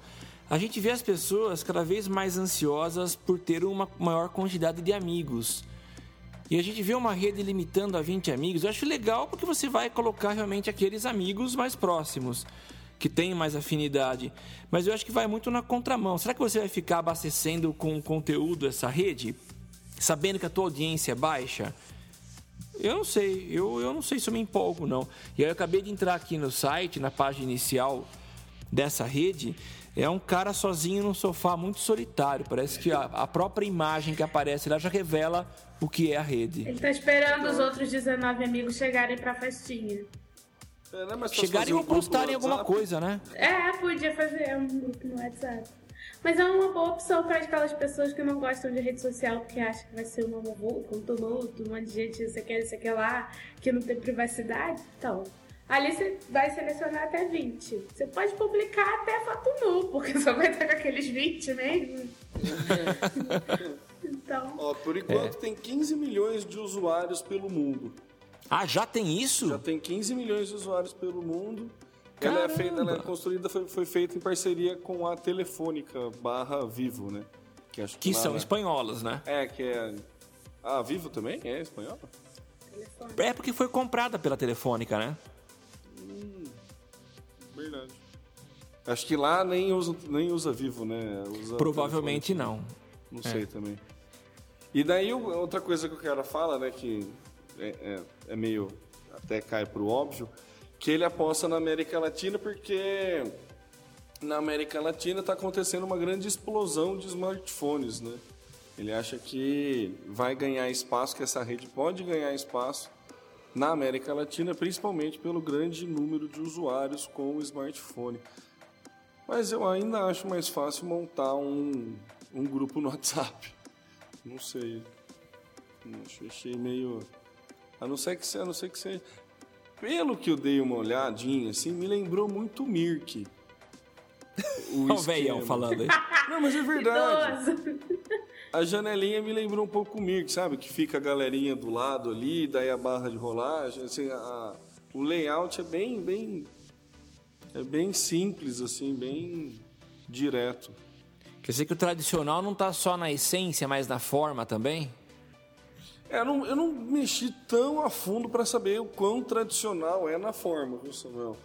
A gente vê as pessoas cada vez mais ansiosas por ter uma maior quantidade de amigos. E a gente vê uma rede limitando a 20 amigos. Eu acho legal porque você vai colocar realmente aqueles amigos mais próximos, que têm mais afinidade. Mas eu acho que vai muito na contramão. Será que você vai ficar abastecendo com conteúdo essa rede, sabendo que a tua audiência é baixa? Eu não sei, eu, eu não sei se eu me empolgo, não. E aí eu acabei de entrar aqui no site, na página inicial dessa rede, é um cara sozinho num sofá muito solitário. Parece que a, a própria imagem que aparece lá já revela o que é a rede. Ele tá esperando os outros 19 amigos chegarem pra festinha. É, é fácil Chegarem ou postarem alguma coisa, né? É, podia fazer um grupo no WhatsApp. Mas é uma boa opção para aquelas pessoas que não gostam de rede social, porque acham que vai ser uma um tumulto, um monte de gente, isso aqui, isso aqui lá, que não tem privacidade. Então, ali você vai selecionar até 20. Você pode publicar até foto nu, porque só vai estar com aqueles 20 mesmo. então, Ó, por enquanto É. tem 15 milhões de usuários pelo mundo. Ah, já tem isso? Já tem 15 milhões de usuários pelo mundo. Ela é, feita, ela é Caramba! construída, foi, foi feita em parceria com a Telefônica barra Vivo, né? Que, acho Que lá, são né? espanholas, né? É, que é... Ah, Vivo também? É espanhola? É porque foi comprada pela Telefônica, né? Verdade. Acho que lá nem usa, nem usa Vivo, né? Usa Provavelmente não. Não sei também. E daí outra coisa que o cara fala, né, que é, é- é meio até cai pro óbvio, que ele aposta na América Latina porque na América Latina está acontecendo uma grande explosão de smartphones, né? Ele acha que vai ganhar espaço, que essa rede pode ganhar espaço na América Latina, principalmente pelo grande número de usuários com o smartphone. Mas eu ainda acho mais fácil montar um, um grupo no WhatsApp. Não sei. Achei meio. A não ser que você. A não ser que você. Pelo que eu dei uma olhadinha, assim, me lembrou muito o Mirk. O Olha o velhão esquema. falando aí. Não, mas é verdade. Idoso. A janelinha me lembrou um pouco o Mirk, sabe? Que fica a galerinha do lado ali, daí a barra de rolagem. Assim, a- o layout é bem, bem. É bem simples, assim, bem direto. Quer dizer que o tradicional não tá só na essência, mas na forma também? É, eu não, eu não mexi tão a fundo para saber o quão tradicional é na forma, viu, Samuel?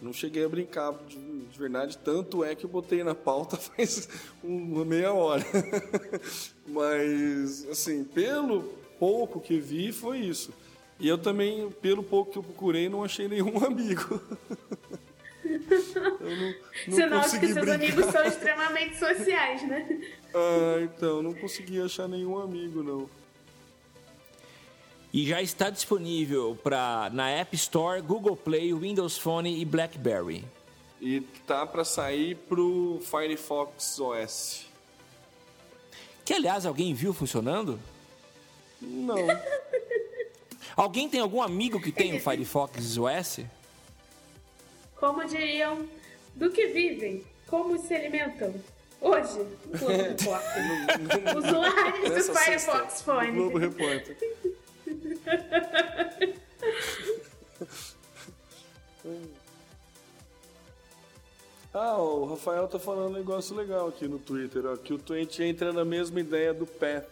Não cheguei a brincar de, de verdade, tanto é que eu botei na pauta faz uma meia hora. Mas, assim, pelo pouco que vi, foi isso. E eu também, pelo pouco que eu procurei, não achei nenhum amigo. eu não, não Sinal de que seus brincar. amigos são extremamente sociais, né? Ah, então, não consegui achar nenhum amigo, não. E já está disponível pra, na App Store, Google Play, Windows Phone e BlackBerry. E tá para sair pro Firefox OS. Que, aliás, alguém viu funcionando? Não. Alguém tem algum amigo que tem o Firefox OS? Como diriam, do que vivem, como se alimentam. Hoje, no Globo Repórter. Usuários do Firefox no Globo Phone. Repórter. Ah, o Rafael tá falando um negócio legal aqui no Twitter, ó, que o Twitch entra na mesma ideia do Pé,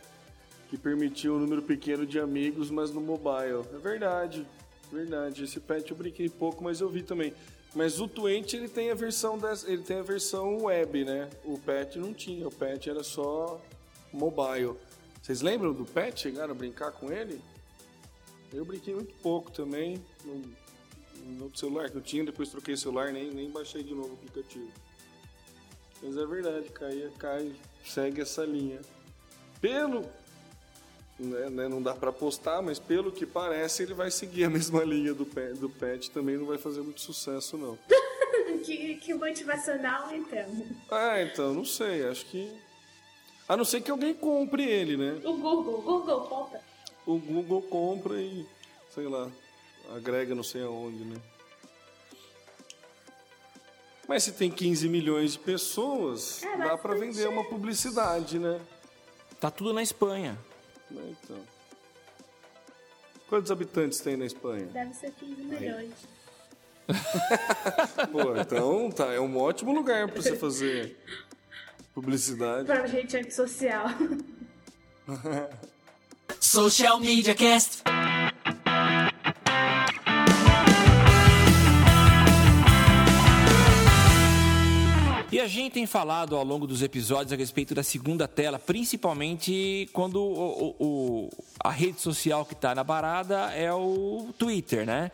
que permitiu um número pequeno de amigos, mas no mobile. É verdade, verdade. Esse Pet eu brinquei pouco, mas eu vi também. Mas o Twitch ele tem a versão ele tem a versão web, né? O Pet não tinha, o Pet era só mobile. Vocês lembram do Pet? Chegaram a brincar com ele? Eu brinquei muito pouco também. No, no celular que eu tinha, depois troquei o celular, nem, nem baixei de novo o aplicativo. Mas é verdade, cai, cai, segue essa linha. Pelo, né, né, não dá para apostar, mas pelo que parece ele vai seguir a mesma linha do pet, do pet também não vai fazer muito sucesso não. que, que motivacional, então. Ah, então, não sei, acho que. A não ser que alguém compre ele, né? O Google, o Google compra. O Google compra e, sei lá, agrega não sei aonde, né? Mas se tem 15 milhões de pessoas, É, dá para vender uma publicidade, né? Tá tudo na Espanha. Né, Então. Quantos habitantes tem na Espanha? Deve ser 15 milhões. Pô, então tá, é um ótimo lugar para você fazer publicidade. Pra gente antissocial. Social Media Cast. E a gente tem falado ao longo dos episódios a respeito da segunda tela, principalmente quando o, o- o- a rede social que está na parada é o Twitter, né?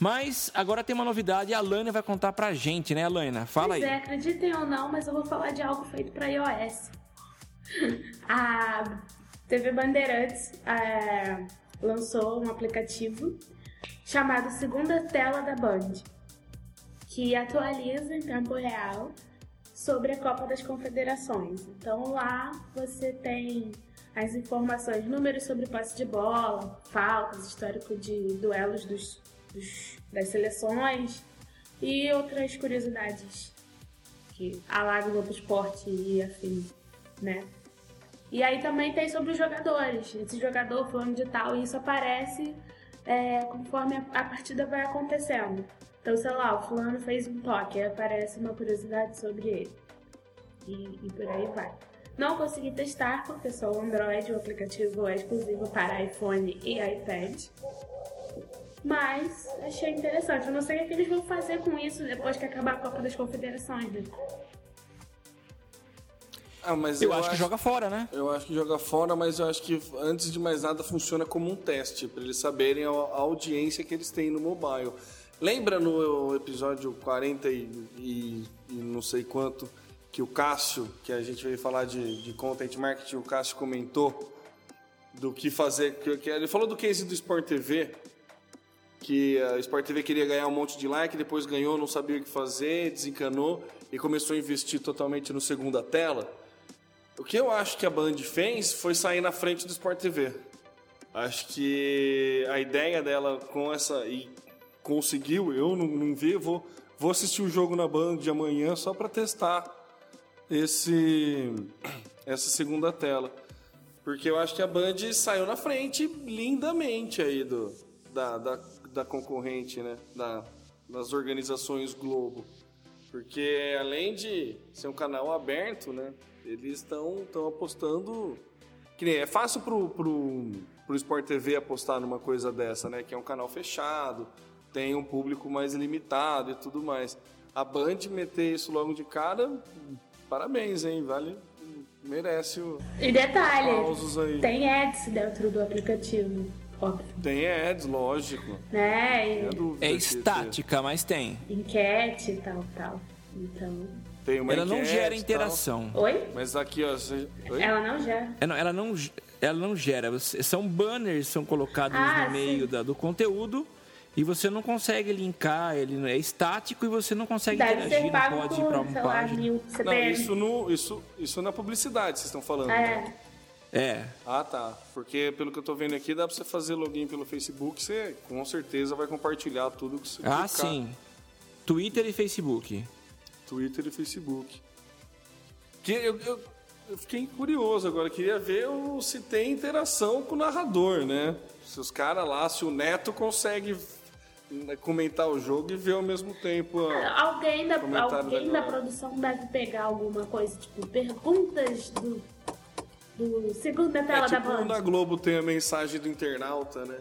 Mas agora tem uma novidade e a Lana vai contar pra gente, né, Lana? Fala Pois aí. é, acreditem ou não, mas eu vou falar de algo feito para iOS. A TV Bandeirantes é, lançou um aplicativo chamado Segunda Tela da Band, que atualiza em tempo real sobre a Copa das Confederações. Então lá você tem as informações, números sobre passe de bola, faltas, histórico de duelos dos, dos- das seleções e outras curiosidades que a lá Globo Esporte e afim, né? E aí também tem sobre os jogadores. Esse jogador fulano de tal, e isso aparece é, conforme a, a partida vai acontecendo. Então, sei lá, o fulano fez um toque, aí aparece uma curiosidade sobre ele. E, e por aí vai. Não consegui testar porque sou Android, o aplicativo é exclusivo para iPhone e iPad. Mas achei interessante. Eu não sei o que eles vão fazer com isso depois que acabar a Copa das Confederações, né? Ah, mas Eu acho que joga fora, né? Eu acho que joga fora, mas eu acho que antes de mais nada funciona como um teste, para eles saberem a, a audiência que eles têm no mobile. Lembra no episódio 40 e, e- e não sei quanto, que o Cássio, que a gente veio falar de, de content marketing, o Cássio comentou do que fazer. Que, que ele falou do case do Sport TV, que a Sport TV queria ganhar um monte de like, depois ganhou, não sabia o que fazer, desencanou e começou a investir totalmente no segunda tela. O que eu acho que a Band fez foi sair na frente do Sport TV. Acho que a ideia dela com essa. E conseguiu, eu não, não vi, vou, vou assistir o jogo na Band de amanhã só para testar esse essa segunda tela. Porque eu acho que a Band saiu na frente lindamente aí do, da, da, da concorrente, né? Da, das organizações Globo. Porque além de ser um canal aberto, né? Eles estão apostando. Que nem é fácil pro, pro, pro Sport TV apostar numa coisa dessa, né? Que é um canal fechado, tem um público mais limitado e tudo mais. A Band meter isso logo de cara, parabéns, hein? Vale. Merece o. E detalhe, aí. tem ads dentro do aplicativo, óbvio, Tem ads, lógico. né? E É estática, mas tem. enquete e tal, tal. Então, Tem uma Ela não gera tal. interação. oi? Mas aqui, ó. Você... Oi? Ela não gera. Ela não, ela não, ela não gera. São banners são colocados Ah, no meio da- do conteúdo e você não consegue linkar. Ele não- é estático e você não consegue Deve interagir. ser Não pode ir para uma página. mil Não, isso, no, isso, isso na publicidade vocês estão falando. né? É, É. Ah, tá. Porque pelo que eu tô vendo aqui, dá pra você fazer login pelo Facebook, você com certeza vai compartilhar tudo que você Ah, clicar. sim. Twitter e Facebook. Twitter e Facebook. Que eu, eu, eu fiquei curioso agora, queria ver o- se tem interação com o narrador, né? Se os caras lá, se o Neto consegue né, comentar o jogo e ver ao mesmo tempo. a- alguém da, alguém da da produção deve pegar alguma coisa, tipo, perguntas do, do segunda tela É da tipo Band. quando a Globo tem a mensagem do internauta, né?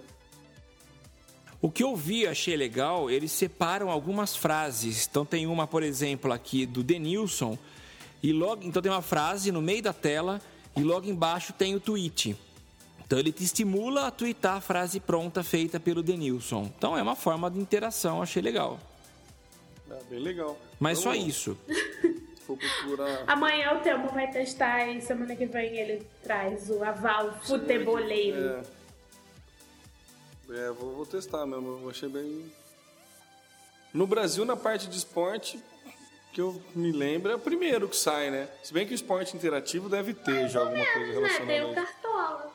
O que eu vi, achei legal, eles separam algumas frases. Então tem uma, por exemplo, aqui do Denilson, e logo, então tem uma frase no meio da tela e logo embaixo tem o tweet. Então ele te estimula a twittar a frase pronta feita pelo Denilson. Então é uma forma de interação, achei legal. É bem legal. Mas só Vamos- isso. for procurar. Amanhã o Telmo vai testar e semana que vem ele traz o aval futeboleiro. É, é vou, vou testar mesmo. Eu achei bem. No Brasil, na parte de esporte, que eu me lembro, é o primeiro que sai, né? Se bem que o esporte interativo deve ter já alguma coisa Né? relacionada. Tem a o. Cartola.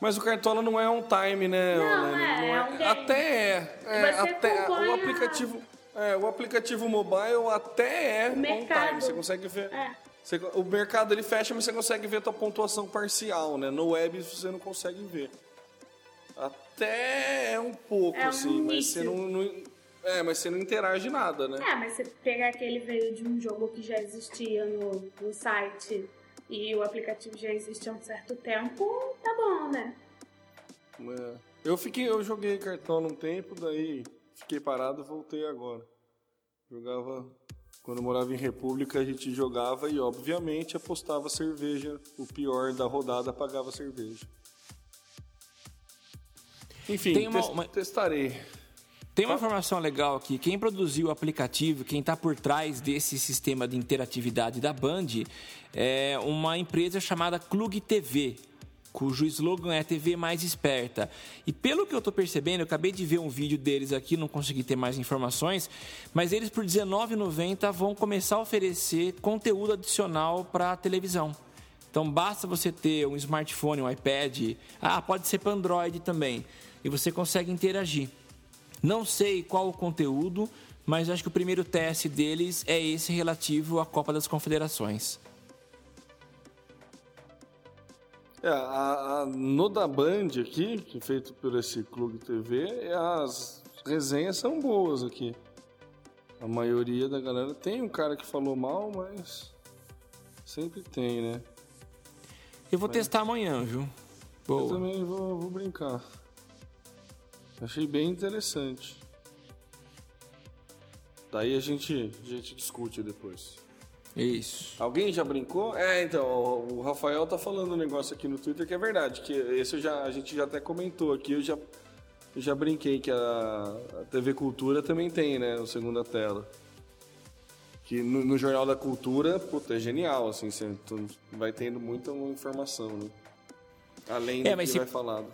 Mas o Cartola não é on time, né? Não, Lene? é, é um game. Até é. é, até, acompanha- o aplicativo. É, o aplicativo mobile até é on time. Você consegue ver. É. Você- o mercado ele fecha, mas você consegue ver a tua pontuação parcial, né? No web você não consegue ver. Até é um pouco, É um assim, mas você não, não- É, mas você não interage nada, né? É, mas você pegar aquele veio de um jogo que já existia no, no site e o aplicativo já existe há um certo tempo, tá bom, né? É. Eu fiquei, eu joguei cartola um tempo, daí fiquei parado e voltei agora. Jogava quando eu morava em República, a gente jogava e obviamente apostava cerveja. O pior da rodada pagava cerveja. Enfim, Tem uma- uma- testarei. Tem uma informação legal aqui. Quem produziu o aplicativo, quem está por trás desse sistema de interatividade da Band, é uma empresa chamada Klug TV, cujo slogan é TV mais esperta. E pelo que eu estou percebendo, eu acabei de ver um vídeo deles aqui, não consegui ter mais informações, mas eles por R$19,90 vão começar a oferecer conteúdo adicional para a televisão. Então basta você ter um smartphone, um iPad, ah, pode ser para Android também, e você consegue interagir. Não sei qual o conteúdo, mas acho que o primeiro teste deles é esse relativo à Copa das Confederações. É, a, a- no da Band aqui, que é feito por esse Clube TV, as resenhas são boas aqui. A maioria da galera tem um cara que falou mal, mas sempre tem, né? Eu vou testar amanhã, viu? Eu Boa. também vou, vou brincar. Achei bem interessante. Daí a gente, a gente discute depois. Isso. Alguém já brincou? É, então, o Rafael tá falando um negócio aqui no Twitter que é verdade, que esse eu já, a gente já até comentou aqui, eu já, eu já brinquei que a, a TV Cultura também tem, né, o segunda tela. Que no, no Jornal da Cultura, puta, é genial, assim, você vai tendo muita informação, né? Além do É, que mas se- vai falado.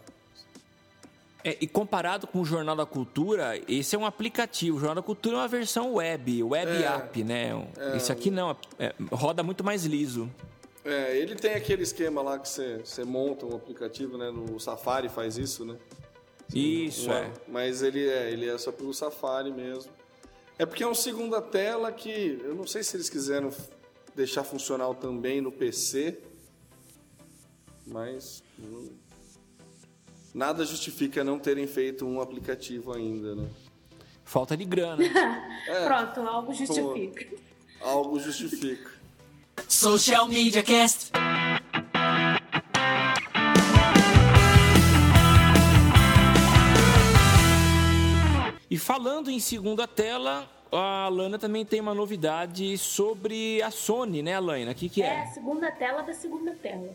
É, e comparado com o Jornal da Cultura, esse é um aplicativo. O Jornal da Cultura é uma versão web, web É. app, né? Esse aqui não, é- roda muito mais liso. É, ele tem aquele esquema lá que você, você monta um aplicativo, né? No Safari faz isso, né? Isso, é. Mas ele é, ele é só pelo Safari mesmo. É porque é um segunda tela que eu não sei se eles quiseram deixar funcional também no PC, mas nada justifica não terem feito um aplicativo ainda, né? Falta de grana. Pronto, algo justifica. Algo justifica. Social Media Cast. E falando em segunda tela, a Lana também tem uma novidade sobre a Sony, né, Lana? O que, que É a é? segunda tela da segunda tela.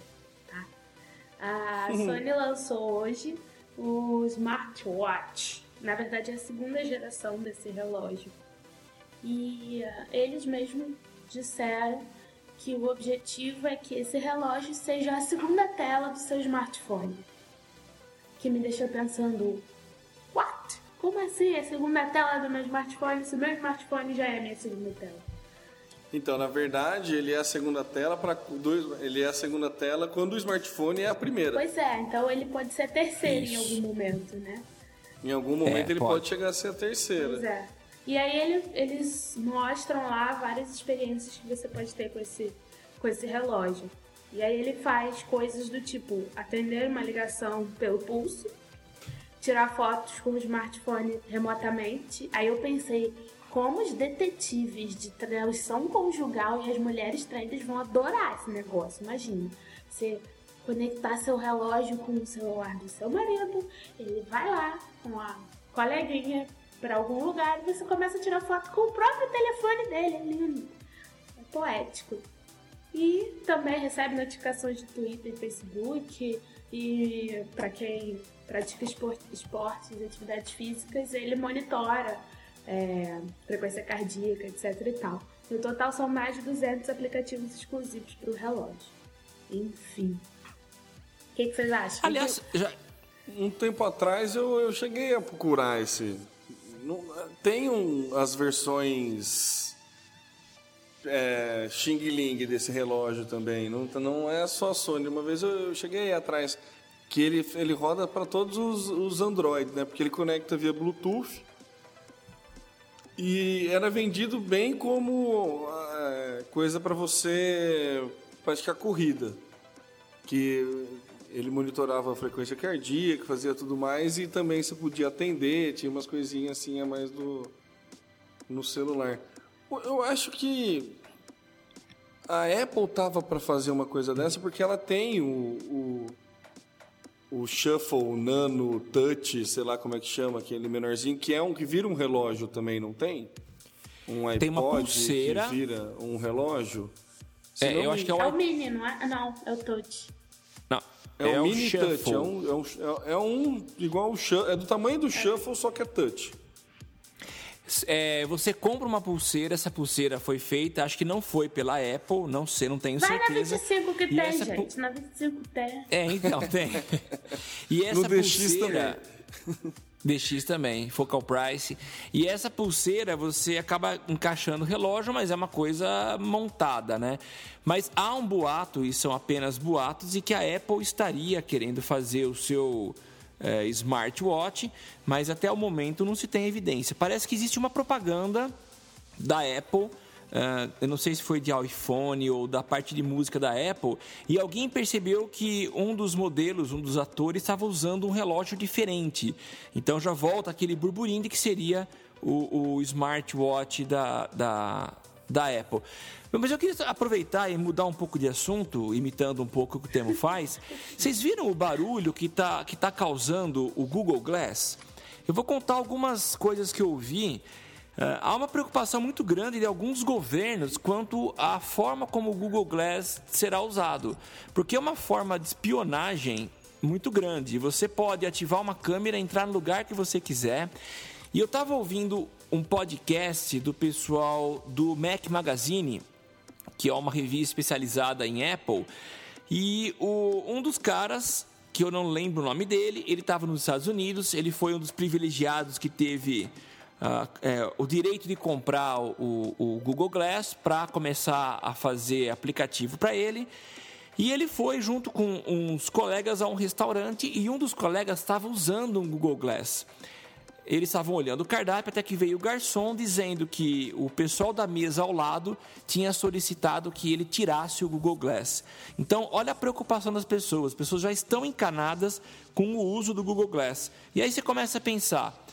A. Sony lançou hoje o Smartwatch. Na verdade, é a segunda geração desse relógio. E ah, eles mesmos disseram que o objetivo é que esse relógio seja a segunda tela do seu smartphone. Que me deixou pensando, what? Como assim? A segunda tela do meu smartphone? Se meu smartphone já é a minha segunda tela. Então, na verdade, ele é a segunda tela para dois, ele é a segunda tela quando o smartphone é a primeira. Pois é, então ele pode ser terceiro em Isso. algum momento, né? Em algum momento É, ele pode. pode chegar a ser a terceira. Pois é. E aí ele- eles mostram lá várias experiências que você pode ter com esse, com esse relógio. E aí ele faz coisas do tipo atender uma ligação pelo pulso, tirar fotos com o smartphone remotamente. Aí eu pensei, como os detetives de tradução conjugal e as mulheres traídas vão adorar esse negócio. Imagina, você conectar seu relógio com o celular do seu marido, ele vai lá com a coleguinha para algum lugar e você começa a tirar foto com o próprio telefone dele. É lindo. É poético. E também recebe notificações de Twitter e Facebook. E para quem pratica espor- esportes e atividades físicas, ele monitora é, frequência cardíaca, etc e tal. No total são mais de 200 aplicativos exclusivos para o relógio. Enfim. O que, que vocês acham? Aliás, já, Um tempo atrás eu, eu cheguei a procurar esse. Não- tem um- as versões é, Xing Ling desse relógio também. Não, não é só Sony. Uma vez eu, eu cheguei atrás que ele, ele roda para todos os, os Android, né? Porque ele conecta via Bluetooth. E era vendido bem como é, coisa para você praticar corrida que ele monitorava a frequência cardíaca, fazia tudo mais e também você podia atender, tinha umas coisinhas assim a mais do no celular. Eu- acho que a Apple tava para fazer uma coisa dessa porque ela tem o, o o Shuffle Nano Touch, sei lá como é que chama, aquele menorzinho, que é um que vira um relógio também, não tem? Um iPod Tem uma pulseira. que vira um relógio. Se É, eu me acho que é É o. o Mini, não é? Não, é o Touch. Não, É, é um o mini Shuffle. touch, é um, é um, é um igual o shuffle, é do tamanho do shuffle, só que é touch. É, você compra uma pulseira, essa pulseira foi feita, acho que não foi pela Apple, não sei, não tenho Vai na certeza. 25 que E tem, essa pu- gente. Na 25 tem. É, então, tem. E essa No DX pulseira... DX também, Focal Price. E essa pulseira você acaba encaixando o relógio, mas é uma coisa montada, né? Mas há um boato, e são apenas boatos, e que a Apple estaria querendo fazer o seu eh, smartwatch, mas até o momento não se tem evidência. Parece que existe uma propaganda da Apple. ah, eu não sei se foi de iPhone ou da parte de música da Apple, e alguém percebeu que um dos modelos, um dos atores, estava usando um relógio diferente. Então já volta aquele burburinho de que seria o, o smartwatch da, da, da Apple. Mas eu queria aproveitar e mudar um pouco de assunto, imitando um pouco o que o Temo faz. Vocês viram o barulho que está que tá causando o Google Glass? Eu vou contar algumas coisas que eu vi. Ah, há uma preocupação muito grande de alguns governos quanto à forma como o Google Glass será usado, porque é uma forma de espionagem muito grande. Você pode ativar uma câmera, entrar no lugar que você quiser. E eu estava ouvindo um podcast do pessoal do Mac Magazine, que é uma revista especializada em Apple, e o- um dos caras, que eu não lembro o nome dele, ele estava nos Estados Unidos, ele foi um dos privilegiados que teve ah, é, o direito de comprar o, o Google Glass para começar a fazer aplicativo para ele. E ele foi junto com uns colegas a um restaurante e um dos colegas estava usando um Google Glass. Eles estavam olhando o cardápio até que veio o garçom dizendo que o pessoal da mesa ao lado tinha solicitado que ele tirasse o Google Glass. Então, olha a preocupação das pessoas. As pessoas já estão encanadas com o uso do Google Glass. E aí você começa a pensar: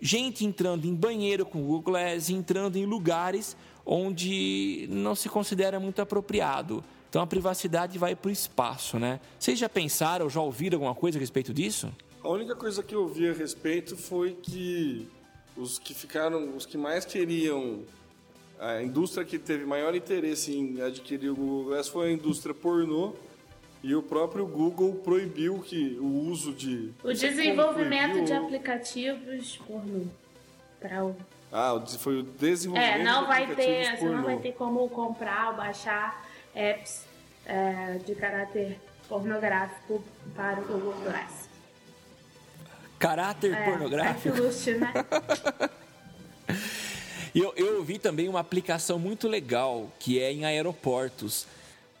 gente entrando em banheiro com o Google Glass, entrando em lugares onde não se considera muito apropriado. Então a privacidade vai para o espaço, né? Vocês já pensaram, já ouviram alguma coisa a respeito disso? A única coisa que eu vi a respeito foi que os que ficaram, os que mais queriam, a indústria que teve maior interesse em adquirir o Google Glass foi a indústria pornô e o próprio Google proibiu que o uso de O Não desenvolvimento de proibiu. aplicativos pornô. Pra o... Ah, foi o desenvolvimento É, não de vai ter, aplicativos você não pornô. vai ter como comprar ou baixar apps é, de caráter pornográfico para o Google Glass. Caráter É, pornográfico. É luxo, né? E eu, eu ouvi também uma aplicação muito legal que é em aeroportos.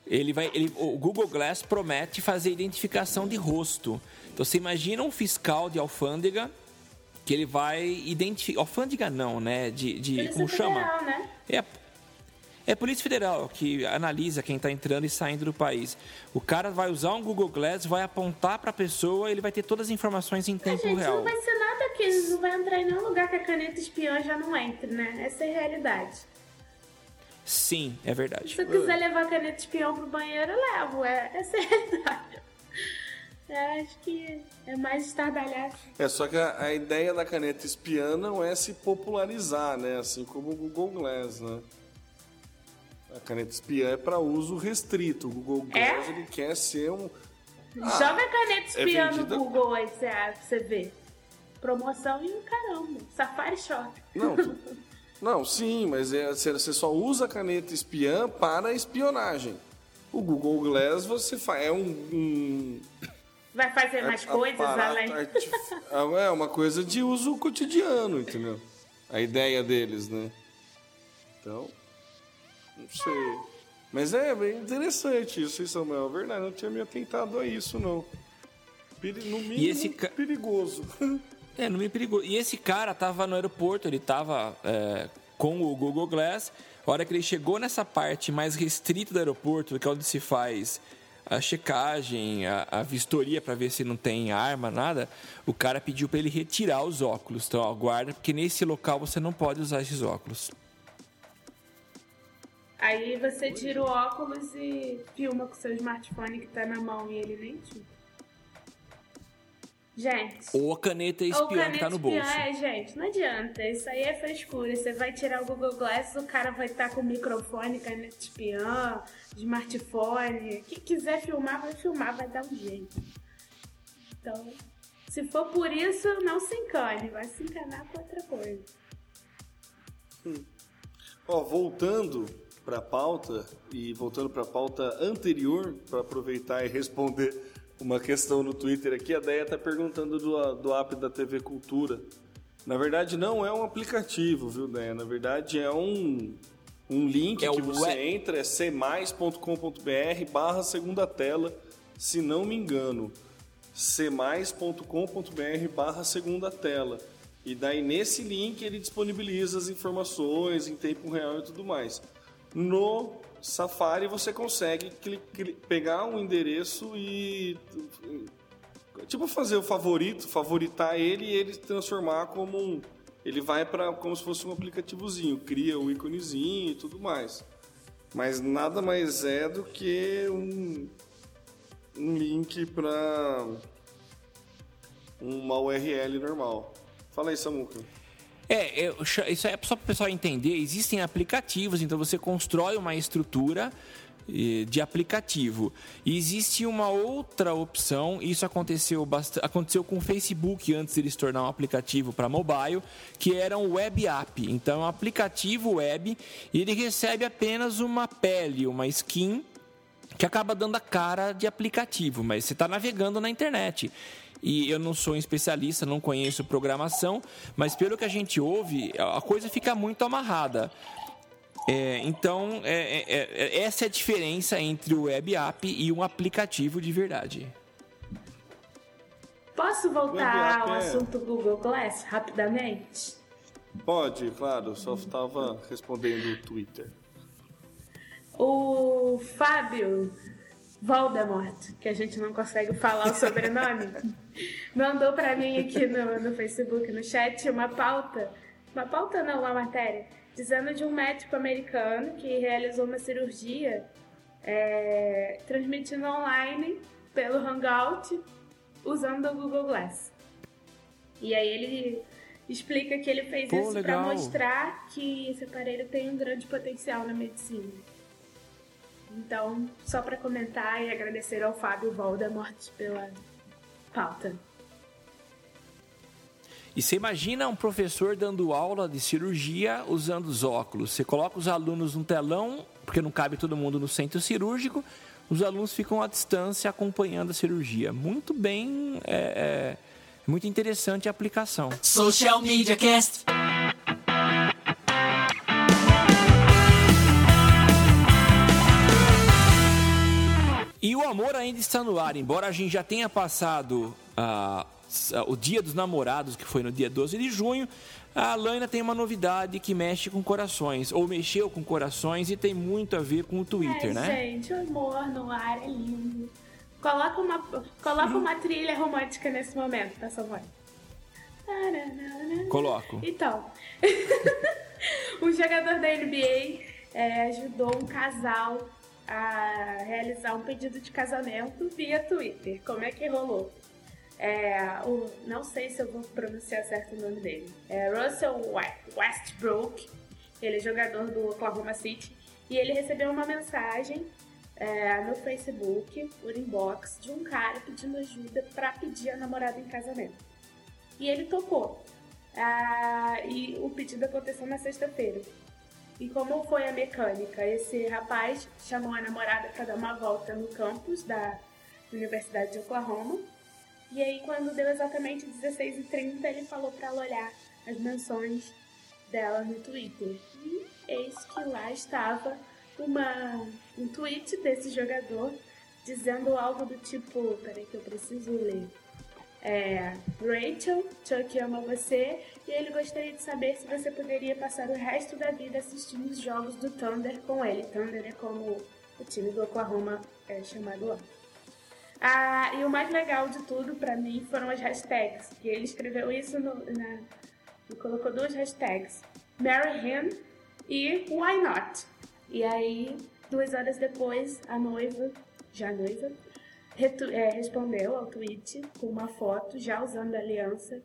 Ele vai, ele, o Google Glass promete fazer identificação de rosto. Então você imagina um fiscal de alfândega que ele vai identificar. Alfândega não, né? De, de Polícia como chama? Federal, né? É, é a Polícia Federal que analisa quem está entrando e saindo do país. O cara vai usar um Google Glass, vai apontar para a pessoa, ele vai ter todas as informações em A tempo gente real. não vai ser nada que não vai entrar em nenhum lugar que a caneta espiã já não entre, né? Essa é a realidade. Sim, é verdade. Se eu quiser levar a caneta espião pro banheiro, eu levo. É, essa é a realidade. Eu acho que é mais estardalhaço. É, só que a, a ideia da caneta espiã não é se popularizar, né? Assim como o Google Glass, né? A caneta espiã é para uso restrito. O Google É? Glass ele quer ser um. Joga a caneta é espiã no vendida- Google aí pra você, ver. promoção e um caramba. Safari Shop. Não, não, sim, mas é, você só usa a caneta espiã para espionagem. O Google Glass você faz é um, um Vai fazer mais coisas além. artif- é uma coisa de uso cotidiano, entendeu? A ideia deles, né? Então, não sei. Mas é bem interessante isso, hein, Samuel? É verdade, não tinha me atentado a isso, não. Peri- No mínimo, esse ca- perigoso. É, não me perigoso. E esse cara tava no aeroporto, ele tava é, com o Google Glass. A hora que ele chegou nessa parte mais restrita do aeroporto, que é onde se faz a checagem, a, a vistoria para ver se não tem arma, nada, o cara pediu para ele retirar os óculos. Então, ó, guarda, porque nesse local você não pode usar esses óculos. Aí você tira o óculos e filma com o seu smartphone que tá na mão e ele nem tira. Gente. Ou a caneta Ou espiã que tá no bolso. espiã, é, gente, não adianta. Isso aí é frescura. Você vai tirar o Google Glass, o cara vai estar com microfone, caneta espiã, smartphone. Quem quiser filmar, vai filmar, vai dar um jeito. Então, se for por isso, não se encane. Vai se encanar com outra coisa. Ó, voltando para a pauta e voltando para a pauta anterior, para aproveitar e responder uma questão no Twitter aqui, a Deia tá perguntando do, do app da TV Cultura. Na verdade, não é um aplicativo, viu, Deia? Na verdade, é um, um link É que você web- entra, é cmais.com.br barra segunda tela, se não me engano. cmais.com.br barra segunda tela. E daí nesse link ele disponibiliza as informações em tempo real e tudo mais. No Safari você consegue pegar um endereço e tipo fazer o favorito, favoritar ele e ele transformar como um ele vai para como se fosse um aplicativozinho, cria o íconezinho e tudo mais. Mas nada mais é do que um um link para uma URL normal. Fala aí, Samuca. É, eu isso é só para o pessoal entender. Existem aplicativos, então você constrói uma estrutura eh, de aplicativo. E existe uma outra opção, isso aconteceu, aconteceu com o Facebook antes de ele se tornar um aplicativo para mobile, que era um web app. Então, é um aplicativo web e ele recebe apenas uma pele, uma skin que acaba dando a cara de aplicativo, mas você está navegando na internet. E eu não sou um especialista, não conheço programação, mas pelo que a gente ouve, a coisa fica muito amarrada. É, então, é- é- é- essa é a diferença entre o web app e um aplicativo de verdade. Posso voltar ao é- assunto Google Glass rapidamente? Pode, claro, só estava respondendo o Twitter. O Fábio Voldemort, que a gente não consegue falar o sobrenome, mandou pra mim aqui no, no Facebook, no chat, uma pauta, uma pauta não, uma matéria, dizendo de um médico americano que realizou uma cirurgia é, transmitindo online pelo Hangout usando o Google Glass. E aí ele explica que ele fez Pô, isso para mostrar que esse aparelho tem um grande potencial na medicina. Então, só para comentar e agradecer ao Fábio Voldemort pela pauta. E você imagina um professor dando aula de cirurgia usando os óculos. Você coloca os alunos num telão, porque não cabe todo mundo no centro cirúrgico, os alunos ficam à distância acompanhando a cirurgia. Muito bem, é, é muito interessante a aplicação. Social Media Cast. Amor ainda está no ar, embora a gente já tenha passado ah, ah, o dia dos namorados, que foi no dia 12 de junho, a Laina tem uma novidade que mexe com corações, ou mexeu com corações e tem muito a ver com o Twitter, Ai, né? gente, o amor no ar é lindo. Coloca uma, coloca uma trilha romântica nesse momento, tá, Samuel? Coloco. Então, um jogador da NBA é, ajudou um casal a realizar um pedido de casamento via Twitter. Como é que rolou? É, o, não sei se eu vou pronunciar certo o nome dele. É Russell We- Westbrook. Ele é jogador do Oklahoma City. E ele recebeu uma mensagem é, no Facebook, por inbox, de um cara pedindo ajuda para pedir a namorada em casamento. E ele topou. Ah, e o pedido aconteceu na sexta-feira. E como foi a mecânica? Esse rapaz chamou a namorada para dar uma volta no campus da Universidade de Oklahoma. E aí, quando deu exatamente 16h30, ele falou para ela olhar as menções dela no Twitter. E eis que lá estava uma, um tweet desse jogador dizendo algo do tipo. Peraí, que eu preciso ler. É, Rachel, Chuck ama você e ele gostaria de saber se você poderia passar o resto da vida assistindo os jogos do Thunder com ele. Thunder é como o time do Oklahoma é chamado lá. Ah, e o mais legal de tudo para mim foram as hashtags. E ele escreveu isso no, na, e colocou duas hashtags: Marry him e Why not? E aí, duas horas depois, a noiva, já noiva, é, respondeu ao tweet com uma foto, já usando a aliança,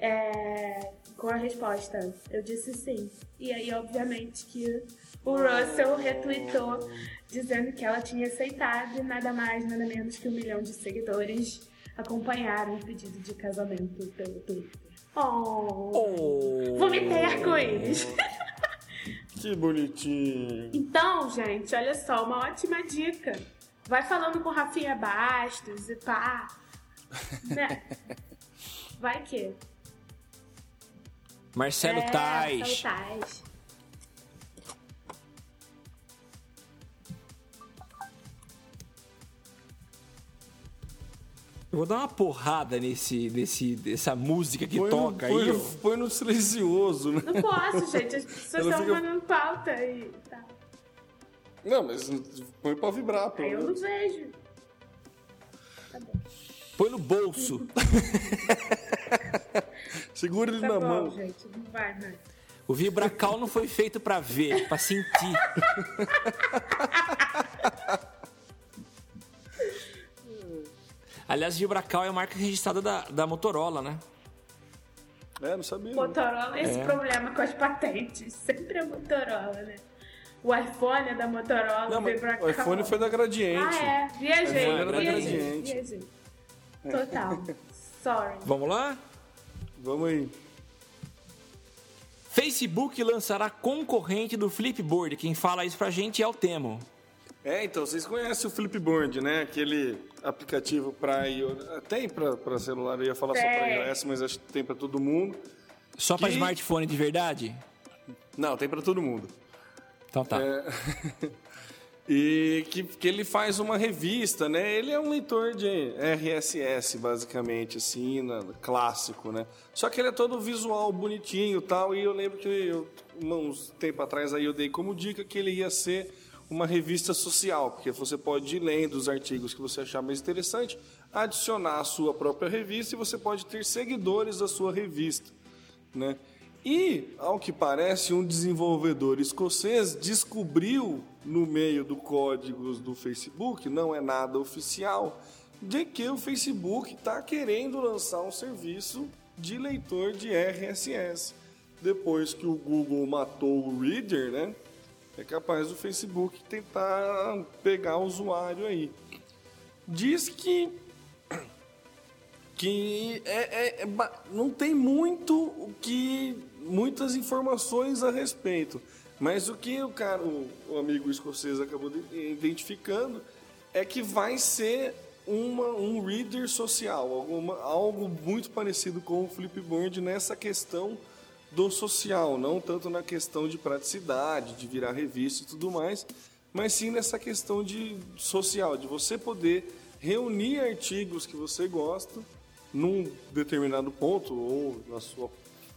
é, com a resposta: Eu disse sim. E aí, obviamente, que o Russell retweetou dizendo que ela tinha aceitado e nada mais, nada menos que um milhão de seguidores acompanharam o pedido de casamento pelo Twitter. Oh! oh. Vomitei arco-íris! Que bonitinho! Então, gente, olha só, uma ótima dica. Vai falando com Rafinha Bastos e pá. Né? Vai que. Marcelo é, Tais. Marcelo Tais. Eu vou dar uma porrada nesse, nesse, nessa música que põe toca no, aí. Põe no, põe no silencioso, né? Não posso, gente. As pessoas estão fica... mandando pauta aí. Tá. Não, mas põe pra vibrar, pô. Aí eu não vejo. Tá bom. Põe no bolso. Segura ele tá na bom, mão. gente. Não vai, né? O Vibracal não foi feito pra ver, pra sentir. Aliás, Vibracal é a marca registrada da, da Motorola, né? É, não sabia. Motorola, esse é. problema com as patentes. Sempre é Motorola, né? O iPhone é da Motorola, não, o Vibracal. O iPhone foi da Gradiente. Ah, é. Viajei, era viajei, Gradiente. viajei. Total. Sorry. Vamos lá? Vamos aí. Facebook lançará concorrente do Flipboard. Quem fala isso pra gente é o Temo. É, então, vocês conhecem o Flipboard, né? Aquele aplicativo para iOS. Tem para celular, eu ia falar é. só para iOS, mas acho que tem para todo mundo. Só que... para smartphone de verdade? Não, tem para todo mundo. Então tá. É... e que, que ele faz uma revista, né? Ele é um leitor de RSS, basicamente, assim, na, clássico, né? Só que ele é todo visual, bonitinho tal. E eu lembro que eu, uns tempo atrás aí eu dei como dica que ele ia ser uma revista social, porque você pode ir lendo os artigos que você achar mais interessante, adicionar a sua própria revista e você pode ter seguidores da sua revista, né? E, ao que parece, um desenvolvedor escocês descobriu no meio do códigos do Facebook, não é nada oficial, de que o Facebook está querendo lançar um serviço de leitor de RSS. Depois que o Google matou o Reader, né? é capaz o Facebook tentar pegar o usuário aí. Diz que que é, é, é, não tem muito o que muitas informações a respeito, mas o que o cara, o, o amigo escocês acabou de, identificando é que vai ser uma, um reader social, alguma, algo muito parecido com o Flipboard nessa questão do social, não tanto na questão de praticidade, de virar revista e tudo mais, mas sim nessa questão de social, de você poder reunir artigos que você gosta num determinado ponto ou na sua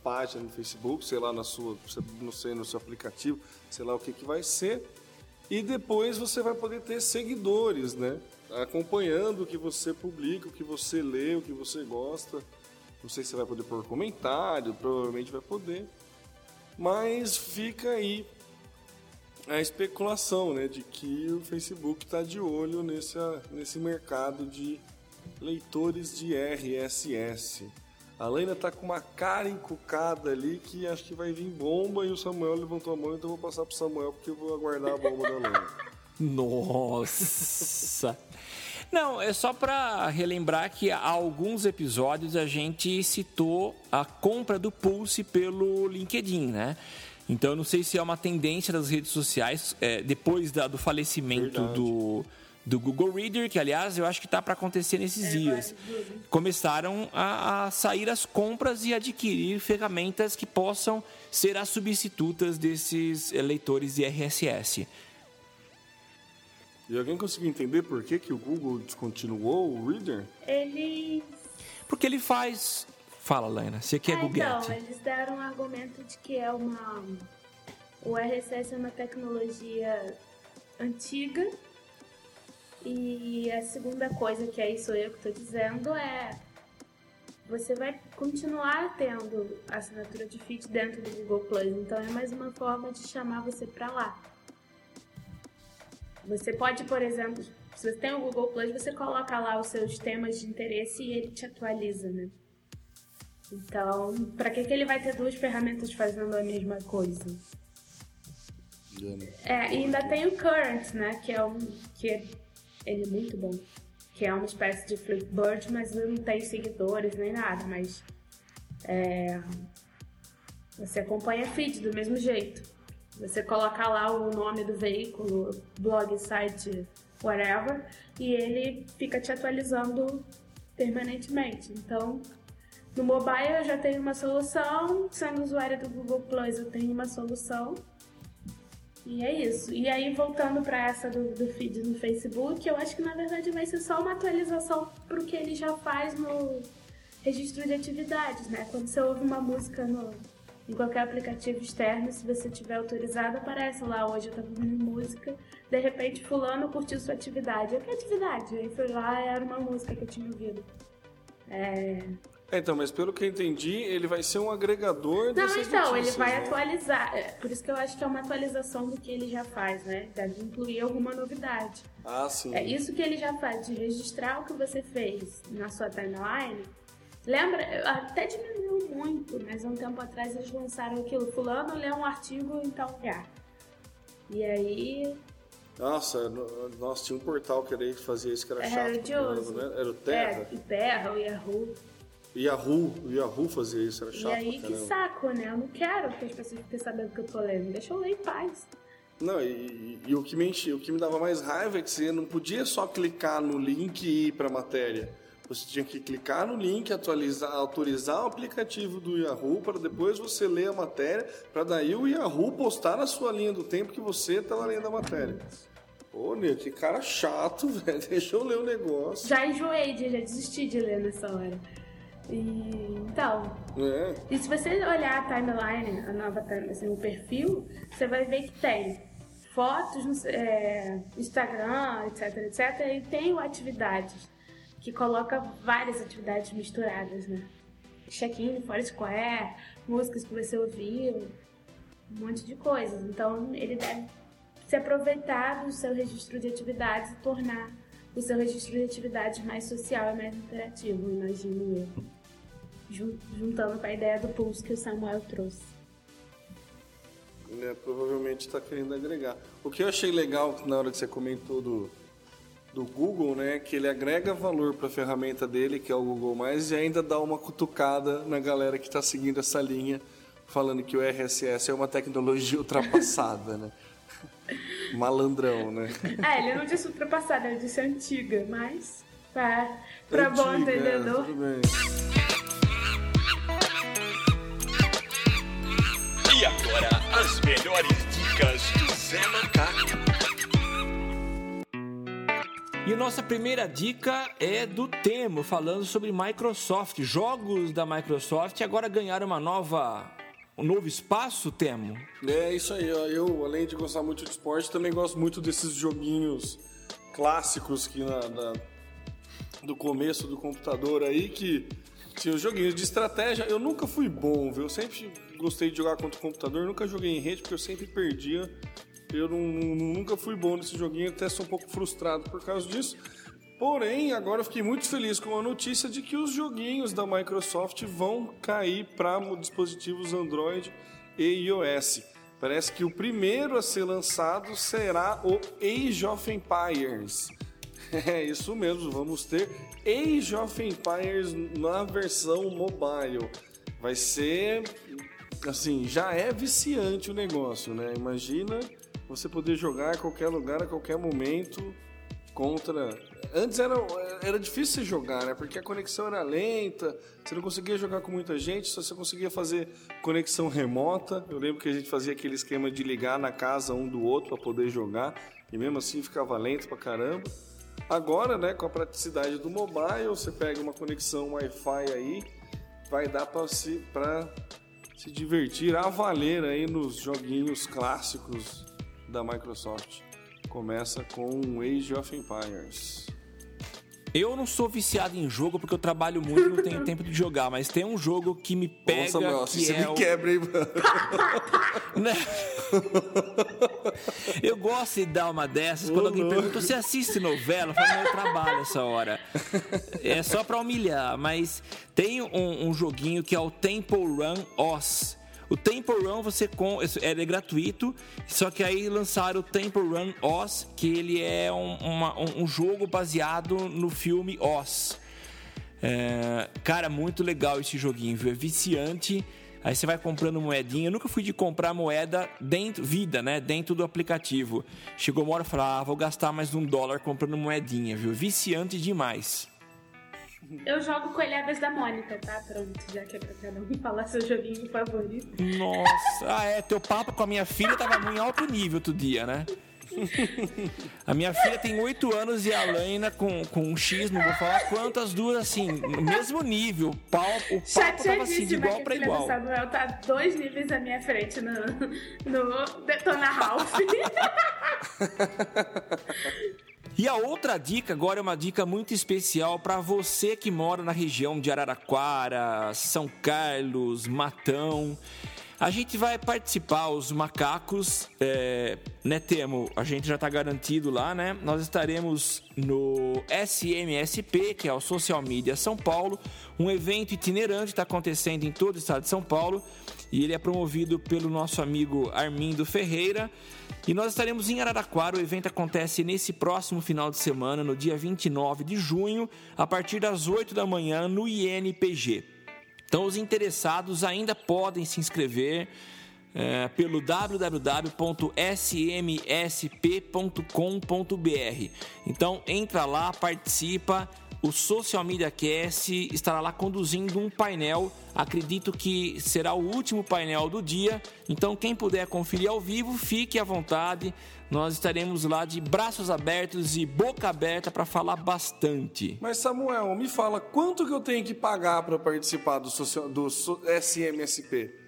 página no Facebook, sei lá, na sua, não sei, no seu aplicativo, sei lá o que que vai ser, e depois você vai poder ter seguidores, né? Acompanhando o que você publica, o que você lê, o que você gosta. Não sei se vai poder pôr comentário, provavelmente vai poder. Mas fica aí a especulação, né, de que o Facebook está de olho nesse, nesse mercado de leitores de RSS. A Lena tá com uma cara encucada ali que acho que vai vir bomba e o Samuel levantou a mão, então eu vou passar pro Samuel porque eu vou aguardar a bomba da Lena. Nossa! Não, é só para relembrar que há alguns episódios a gente citou a compra do Pulse pelo LinkedIn, né? Então, eu não sei se é uma tendência das redes sociais, é, depois da, do falecimento Verdade. do, do Google Reader, que, aliás, eu acho que está para acontecer nesses dias. Começaram a, a sair as compras e adquirir ferramentas que possam ser as substitutas desses leitores de RSS. E alguém conseguiu entender por que, que o Google descontinuou o Reader? Ele. Porque ele faz. Fala, Laina, você que é Ah, Googlete. então, eles deram um argumento de que é uma. O RSS é uma tecnologia antiga. E a segunda coisa, que aí sou eu que estou dizendo, é. Você vai continuar tendo assinatura de feed dentro do Google Plus. Então é mais uma forma de chamar você para lá. Você pode, por exemplo, se você tem o Google Plus, você coloca lá os seus temas de interesse e ele te atualiza, né? Então, pra que, que ele vai ter duas ferramentas fazendo a mesma coisa? É, e ainda tem o Current, né? Que é um. que é- ele é muito bom. Que é uma espécie de Flipboard, mas não tem seguidores nem nada, mas. É, você acompanha feed do mesmo jeito. Você coloca lá o nome do veículo, blog, site, whatever, e ele fica te atualizando permanentemente. Então, no mobile eu já tenho uma solução, sendo usuária do Google Plus eu tenho uma solução. E é isso. E aí, voltando para essa do, do feed no Facebook, eu acho que na verdade vai ser só uma atualização pro que ele já faz no registro de atividades, né? Quando você ouve uma música no, em qualquer aplicativo externo, se você tiver autorizado, aparece lá, hoje eu tava ouvindo música, de repente fulano curtiu sua atividade. Eu, que atividade? Aí fui lá, era uma música que eu tinha ouvido. É... É, então, mas pelo que eu entendi, ele vai ser um agregador Não, então, ele notícias, vai né? atualizar. É, Por isso que eu acho que é uma atualização do que ele já faz, né? Deve incluir alguma novidade. Ah, sim. É isso que ele já faz, de registrar o que você fez na sua timeline. Lembra? Até diminuiu muito, mas há um tempo atrás eles lançaram aquilo. Fulano lê um artigo em tal lugar. E aí. Nossa, no- nossa, tinha um portal que era aí que fazia isso, que era chato. Era pra odioso. caramba, né? Era o Terra. É, o Terra, o Yahoo. Yahoo, o Yahoo fazia isso, era chato e aí, que saco, né? Eu não quero que as pessoas fiquem sabendo que eu tô lendo. Deixa eu ler em paz. Não, e, e- e o, que me enche- o que me dava mais raiva é que você não podia só clicar no link e ir para a matéria. Você tinha que clicar no link, atualizar, autorizar o aplicativo do Yahoo para depois você ler a matéria, para daí o Yahoo postar na sua linha do tempo que você estava lendo a matéria. Ô, Nil, que cara chato, velho. Deixa eu ler o negócio. Já enjoei, já desisti de ler nessa hora. E, então, É. E se você olhar a timeline, a nova timeline, assim, o perfil, você vai ver que tem fotos no é, Instagram, etc, etc, e tem atividades, que coloca várias atividades misturadas, né? Check-in, Foursquare, músicas que você ouviu, um monte de coisas. Então, ele deve se aproveitar do seu registro de atividades e tornar o seu registro de atividades mais social e mais interativo, imagino eu jun- juntando com a ideia do pulse que o Samuel trouxe. né, provavelmente está querendo agregar. O que eu achei legal na hora que você comentou do, do Google, né, que ele agrega valor para a ferramenta dele, que é o Google e ainda dá uma cutucada na galera que está seguindo essa linha, falando que o RSS é uma tecnologia ultrapassada, né? Malandrão, né? Ah, ele não disse ultrapassada, ele disse antiga, mas pra, pra bom Antiga, é, entendedor. tudo bem. E agora, as melhores dicas do Zé Macaco. E nossa primeira dica é do Temo, falando sobre Microsoft. Jogos da Microsoft agora ganharam uma nova, um novo espaço, Temo. É isso aí, eu além de gostar muito de esporte, também gosto muito desses joguinhos clássicos que na, na- do começo do computador aí, que tinha os joguinhos de estratégia. Eu nunca fui bom, viu? Eu sempre gostei de jogar contra o computador, nunca joguei em rede porque eu sempre perdia. Eu não- nunca fui bom nesse joguinho, até sou um pouco frustrado por causa disso. Porém, agora eu fiquei muito feliz com a notícia de que os joguinhos da Microsoft vão cair para dispositivos Android e iOS. Parece que o primeiro a ser lançado será o Age of Empires. É isso mesmo, vamos ter Age of Empires na versão mobile. Vai ser assim, já é viciante o negócio, né? Imagina você poder jogar a qualquer lugar, a qualquer momento contra. Antes era, era difícil jogar, né? Porque a conexão era lenta, você não conseguia jogar com muita gente, só você conseguia fazer conexão remota. Eu lembro que a gente fazia aquele esquema de ligar na casa um do outro para poder jogar, e mesmo assim ficava lento pra caramba. Agora, né, com a praticidade do mobile, você pega uma conexão Wi-Fi aí, vai dar para se, se divertir a valer aí nos joguinhos clássicos da Microsoft. Começa com Age of Empires. Eu não sou viciado em jogo porque eu trabalho muito e não tenho tempo de jogar, mas tem um jogo que me pega Nossa, meu, que você é me o... quebra, hein, mano? Né? Eu gosto de dar uma dessas quando alguém pergunta: você assiste novela? Eu falo, não, eu trabalho essa hora. É só pra humilhar, mas tem um, um joguinho que é o Temple Run Oz. O Temple Run você com, é gratuito, só que aí lançaram o Temple Run Oz, que ele é um, uma- um- um jogo baseado no filme Oz. É, cara, muito legal esse joguinho, viu? É viciante. Aí você vai comprando moedinha. Eu nunca fui de comprar moeda dentro, vida, né? Dentro do aplicativo. Chegou uma hora e falei, ah, vou gastar mais um dólar comprando moedinha, viu? Viciante demais. Eu jogo Coelhadas da Mônica, tá? Pronto, já que é pra cada um falar seu joguinho favorito. Nossa, ah, é, teu papo com a minha filha tava em alto nível outro dia, né? A minha filha tem 8 anos e a Laina com, com um X, não vou falar quantas duas, assim, no mesmo nível. O pau, o papo tava assim, de igual pra igual. Samuel tá dois níveis à minha frente no, no Detona Ralph. E a outra dica agora é uma dica muito especial para você que mora na região de Araraquara, São Carlos, Matão. A gente vai participar, os macacos, é, né, Temo? A gente já está garantido lá, né? Nós estaremos no SMSP, que é o Social Media São Paulo, um evento itinerante está acontecendo em todo o estado de São Paulo e ele é promovido pelo nosso amigo Armindo Ferreira. E nós estaremos em Araraquara. O evento acontece nesse próximo final de semana, no dia 29 de junho, a partir das 8 da manhã, no INPG. Então, os interessados ainda podem se inscrever é, pelo www.smsp.com.br. Então, entra lá, participa. O Social Media Cast estará lá conduzindo um painel. Acredito que será o último painel do dia. Então, quem puder conferir ao vivo, fique à vontade. Nós estaremos lá de braços abertos e boca aberta para falar bastante. Mas Samuel, me fala, quanto que eu tenho que pagar para participar do, socio- do SMSP?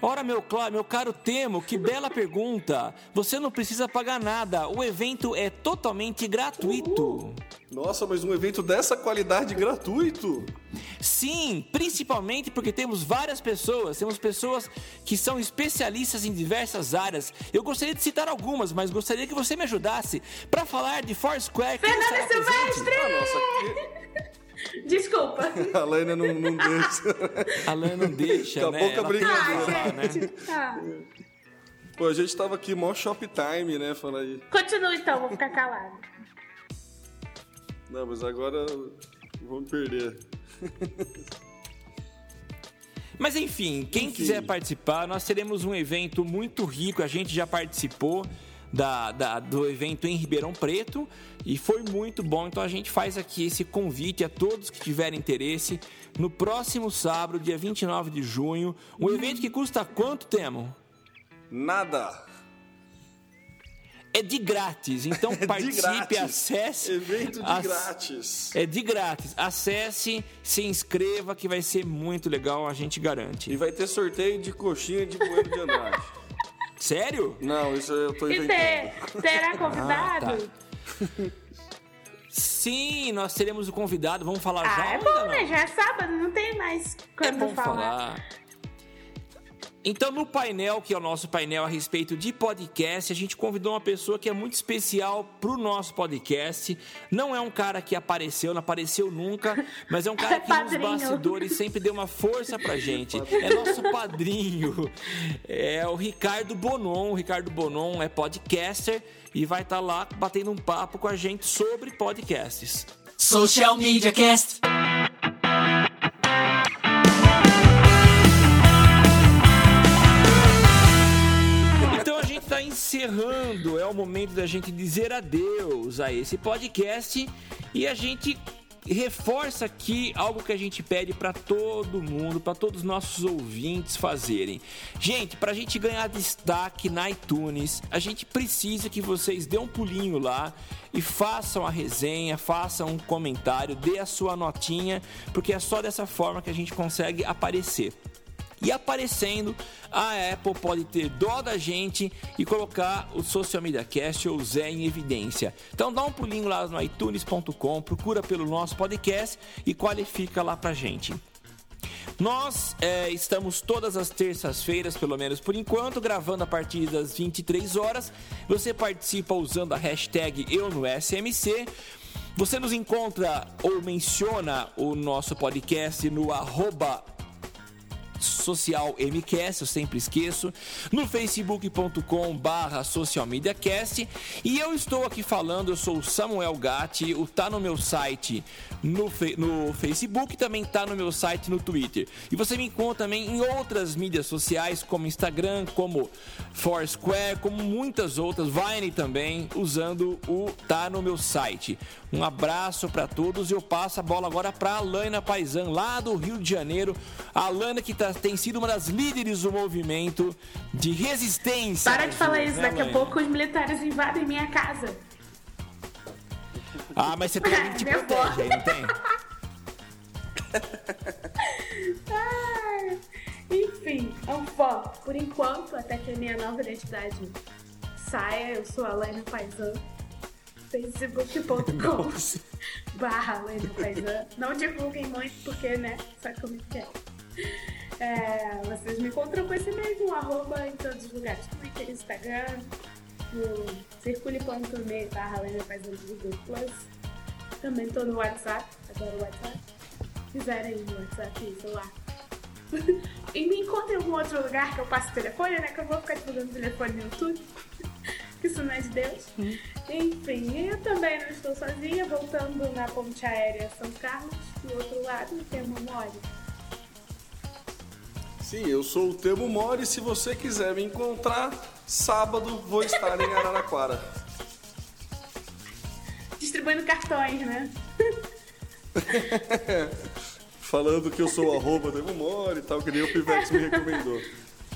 Ora, meu, meu caro Temo, que bela pergunta. Você não precisa pagar nada. O evento é totalmente gratuito. Nossa, mas um evento dessa qualidade gratuito? Sim, principalmente porque temos várias pessoas. Temos pessoas que são especialistas em diversas áreas. Eu gostaria de citar algumas, mas gostaria que você me ajudasse para falar de Foursquare. Fernanda? Silvestre! Ah, nossa, Desculpa. a Laina não, não deixa. A Lana não deixa, Acabou né? com a brincadeira. né? gente. Ah. Pô, a gente tava aqui, mó shoptime, né? Fala aí. Continua então, vou ficar calado. Não, mas agora vamos perder. Mas enfim, quem Enfim. quiser participar, nós teremos um evento muito rico. A gente já participou da, da- do evento em Ribeirão Preto e foi muito bom. Então a gente faz aqui esse convite a todos que tiverem interesse. No próximo sábado, dia 29 de junho, um evento que custa quanto, Temo? Nada. É de grátis, então de participe, grátis. acesse. Evento de ac- grátis. É de grátis. Acesse, se inscreva que vai ser muito legal, a gente garante. E vai ter sorteio de coxinha de Bueno de Andrade. Sério? Não, isso eu tô E inventando. ter, terá convidado? Ah, tá. Sim, nós teremos o convidado. Vamos falar Ah, já? é bom, né? Já é sábado, não tem mais É quando bom falar. falar. Então, no painel, que é o nosso painel a respeito de podcast, a gente convidou uma pessoa que é muito especial para o nosso podcast. Não é um cara que apareceu, não apareceu nunca, mas é um cara que nos bastidores sempre deu uma força pra gente. É nosso padrinho. É o Ricardo Bonon. O Ricardo Bonon é podcaster e vai estar lá batendo um papo com a gente sobre podcasts. Social Media Cast. Encerrando, é o momento da gente dizer adeus a esse podcast e a gente reforça aqui algo que a gente pede para todo mundo, para todos os nossos ouvintes fazerem. Gente, para a gente ganhar destaque na iTunes, a gente precisa que vocês dêem um pulinho lá e façam a resenha, façam um comentário, dê a sua notinha, porque é só dessa forma que a gente consegue aparecer. E aparecendo, a Apple pode ter dó da gente e colocar o Social Media Cast ou o Zé em evidência. Então dá um pulinho lá no iTunes.com, procura pelo nosso podcast e qualifica lá pra gente. Nós é, estamos todas as terças-feiras, pelo menos por enquanto, gravando a partir das 23 horas. Você participa usando a hashtag Eu no SMC. Você nos encontra ou menciona o nosso podcast no arroba social MCast, eu sempre esqueço, no facebook.com barra socialmediacast e eu estou aqui falando, eu sou o Samuel Gatti, o tá no meu site no, no Facebook, também tá no meu site no Twitter. E você me encontra também em outras mídias sociais, como Instagram, como Foursquare, como muitas outras, Vine também, usando o tá no meu site. Um abraço para todos e eu passo a bola agora para a Alana Paisan, lá do Rio de Janeiro. A Alana que tá- tem sido uma das líderes do movimento de resistência. Para de falar isso, né, daqui a Alana? pouco os militares invadem minha casa. Ah, mas você tem alguém que te protege aí, não tem? Ai, Enfim, Anfó, por enquanto, até que a minha nova identidade saia, eu sou a Laina Paisan. facebook.com barra. Não divulguem muito porque, né, sabe como que é. É, vocês me encontram com esse mesmo arroba em todos os lugares. Twitter, Instagram, no circule.me barra Google Plus. Também tô no WhatsApp, adoro o WhatsApp. Quiserem no WhatsApp, sei lá. e me encontre em algum outro lugar que eu passe o telefone, né? Que eu vou ficar divulgando o telefone no YouTube. Que isso não é de Deus. Enfim, eu também não estou sozinha, voltando na ponte aérea São Carlos, do outro lado tem uma Mori. Sim, eu sou o Temo Mori. Se você quiser me encontrar, sábado vou estar em Araraquara. Distribuindo cartões, né? Falando que eu sou o arroba Temo Mori e tal, que nem o Pivex me recomendou.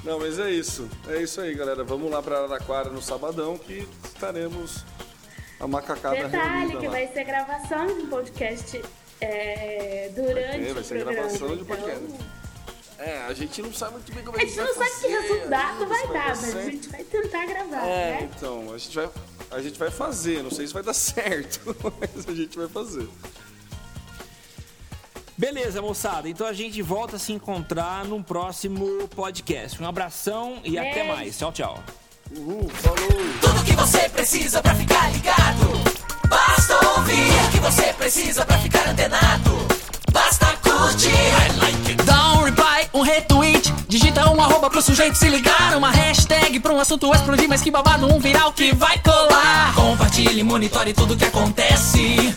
Não, mas é isso. É isso aí, galera. Vamos lá para Araraquara no sabadão que estaremos a macacada Detalhe que lá. vai ser gravação de um podcast é, durante É, vai o ser programa. gravação de podcast. Então, É, a gente não sabe muito bem como a é gente que não vai sabe que resultado se vai dar, mas a gente vai tentar gravar, É, né? então, a gente vai, a gente vai fazer. Não sei se vai dar certo, mas a gente vai fazer. Beleza, moçada. Então a gente volta a se encontrar num próximo podcast. Um abração e até Beijo. mais. Tchau, tchau. Uhul, falou! Tudo que você precisa pra ficar ligado. Basta ouvir o que você precisa pra ficar antenado. Basta curtir. I like it. Dá um reply, um retweet. Digita um arroba pro sujeito se ligar. Uma hashtag pra um assunto explodir. Mas que babado, um viral que vai colar. Compartilhe, monitore tudo que acontece.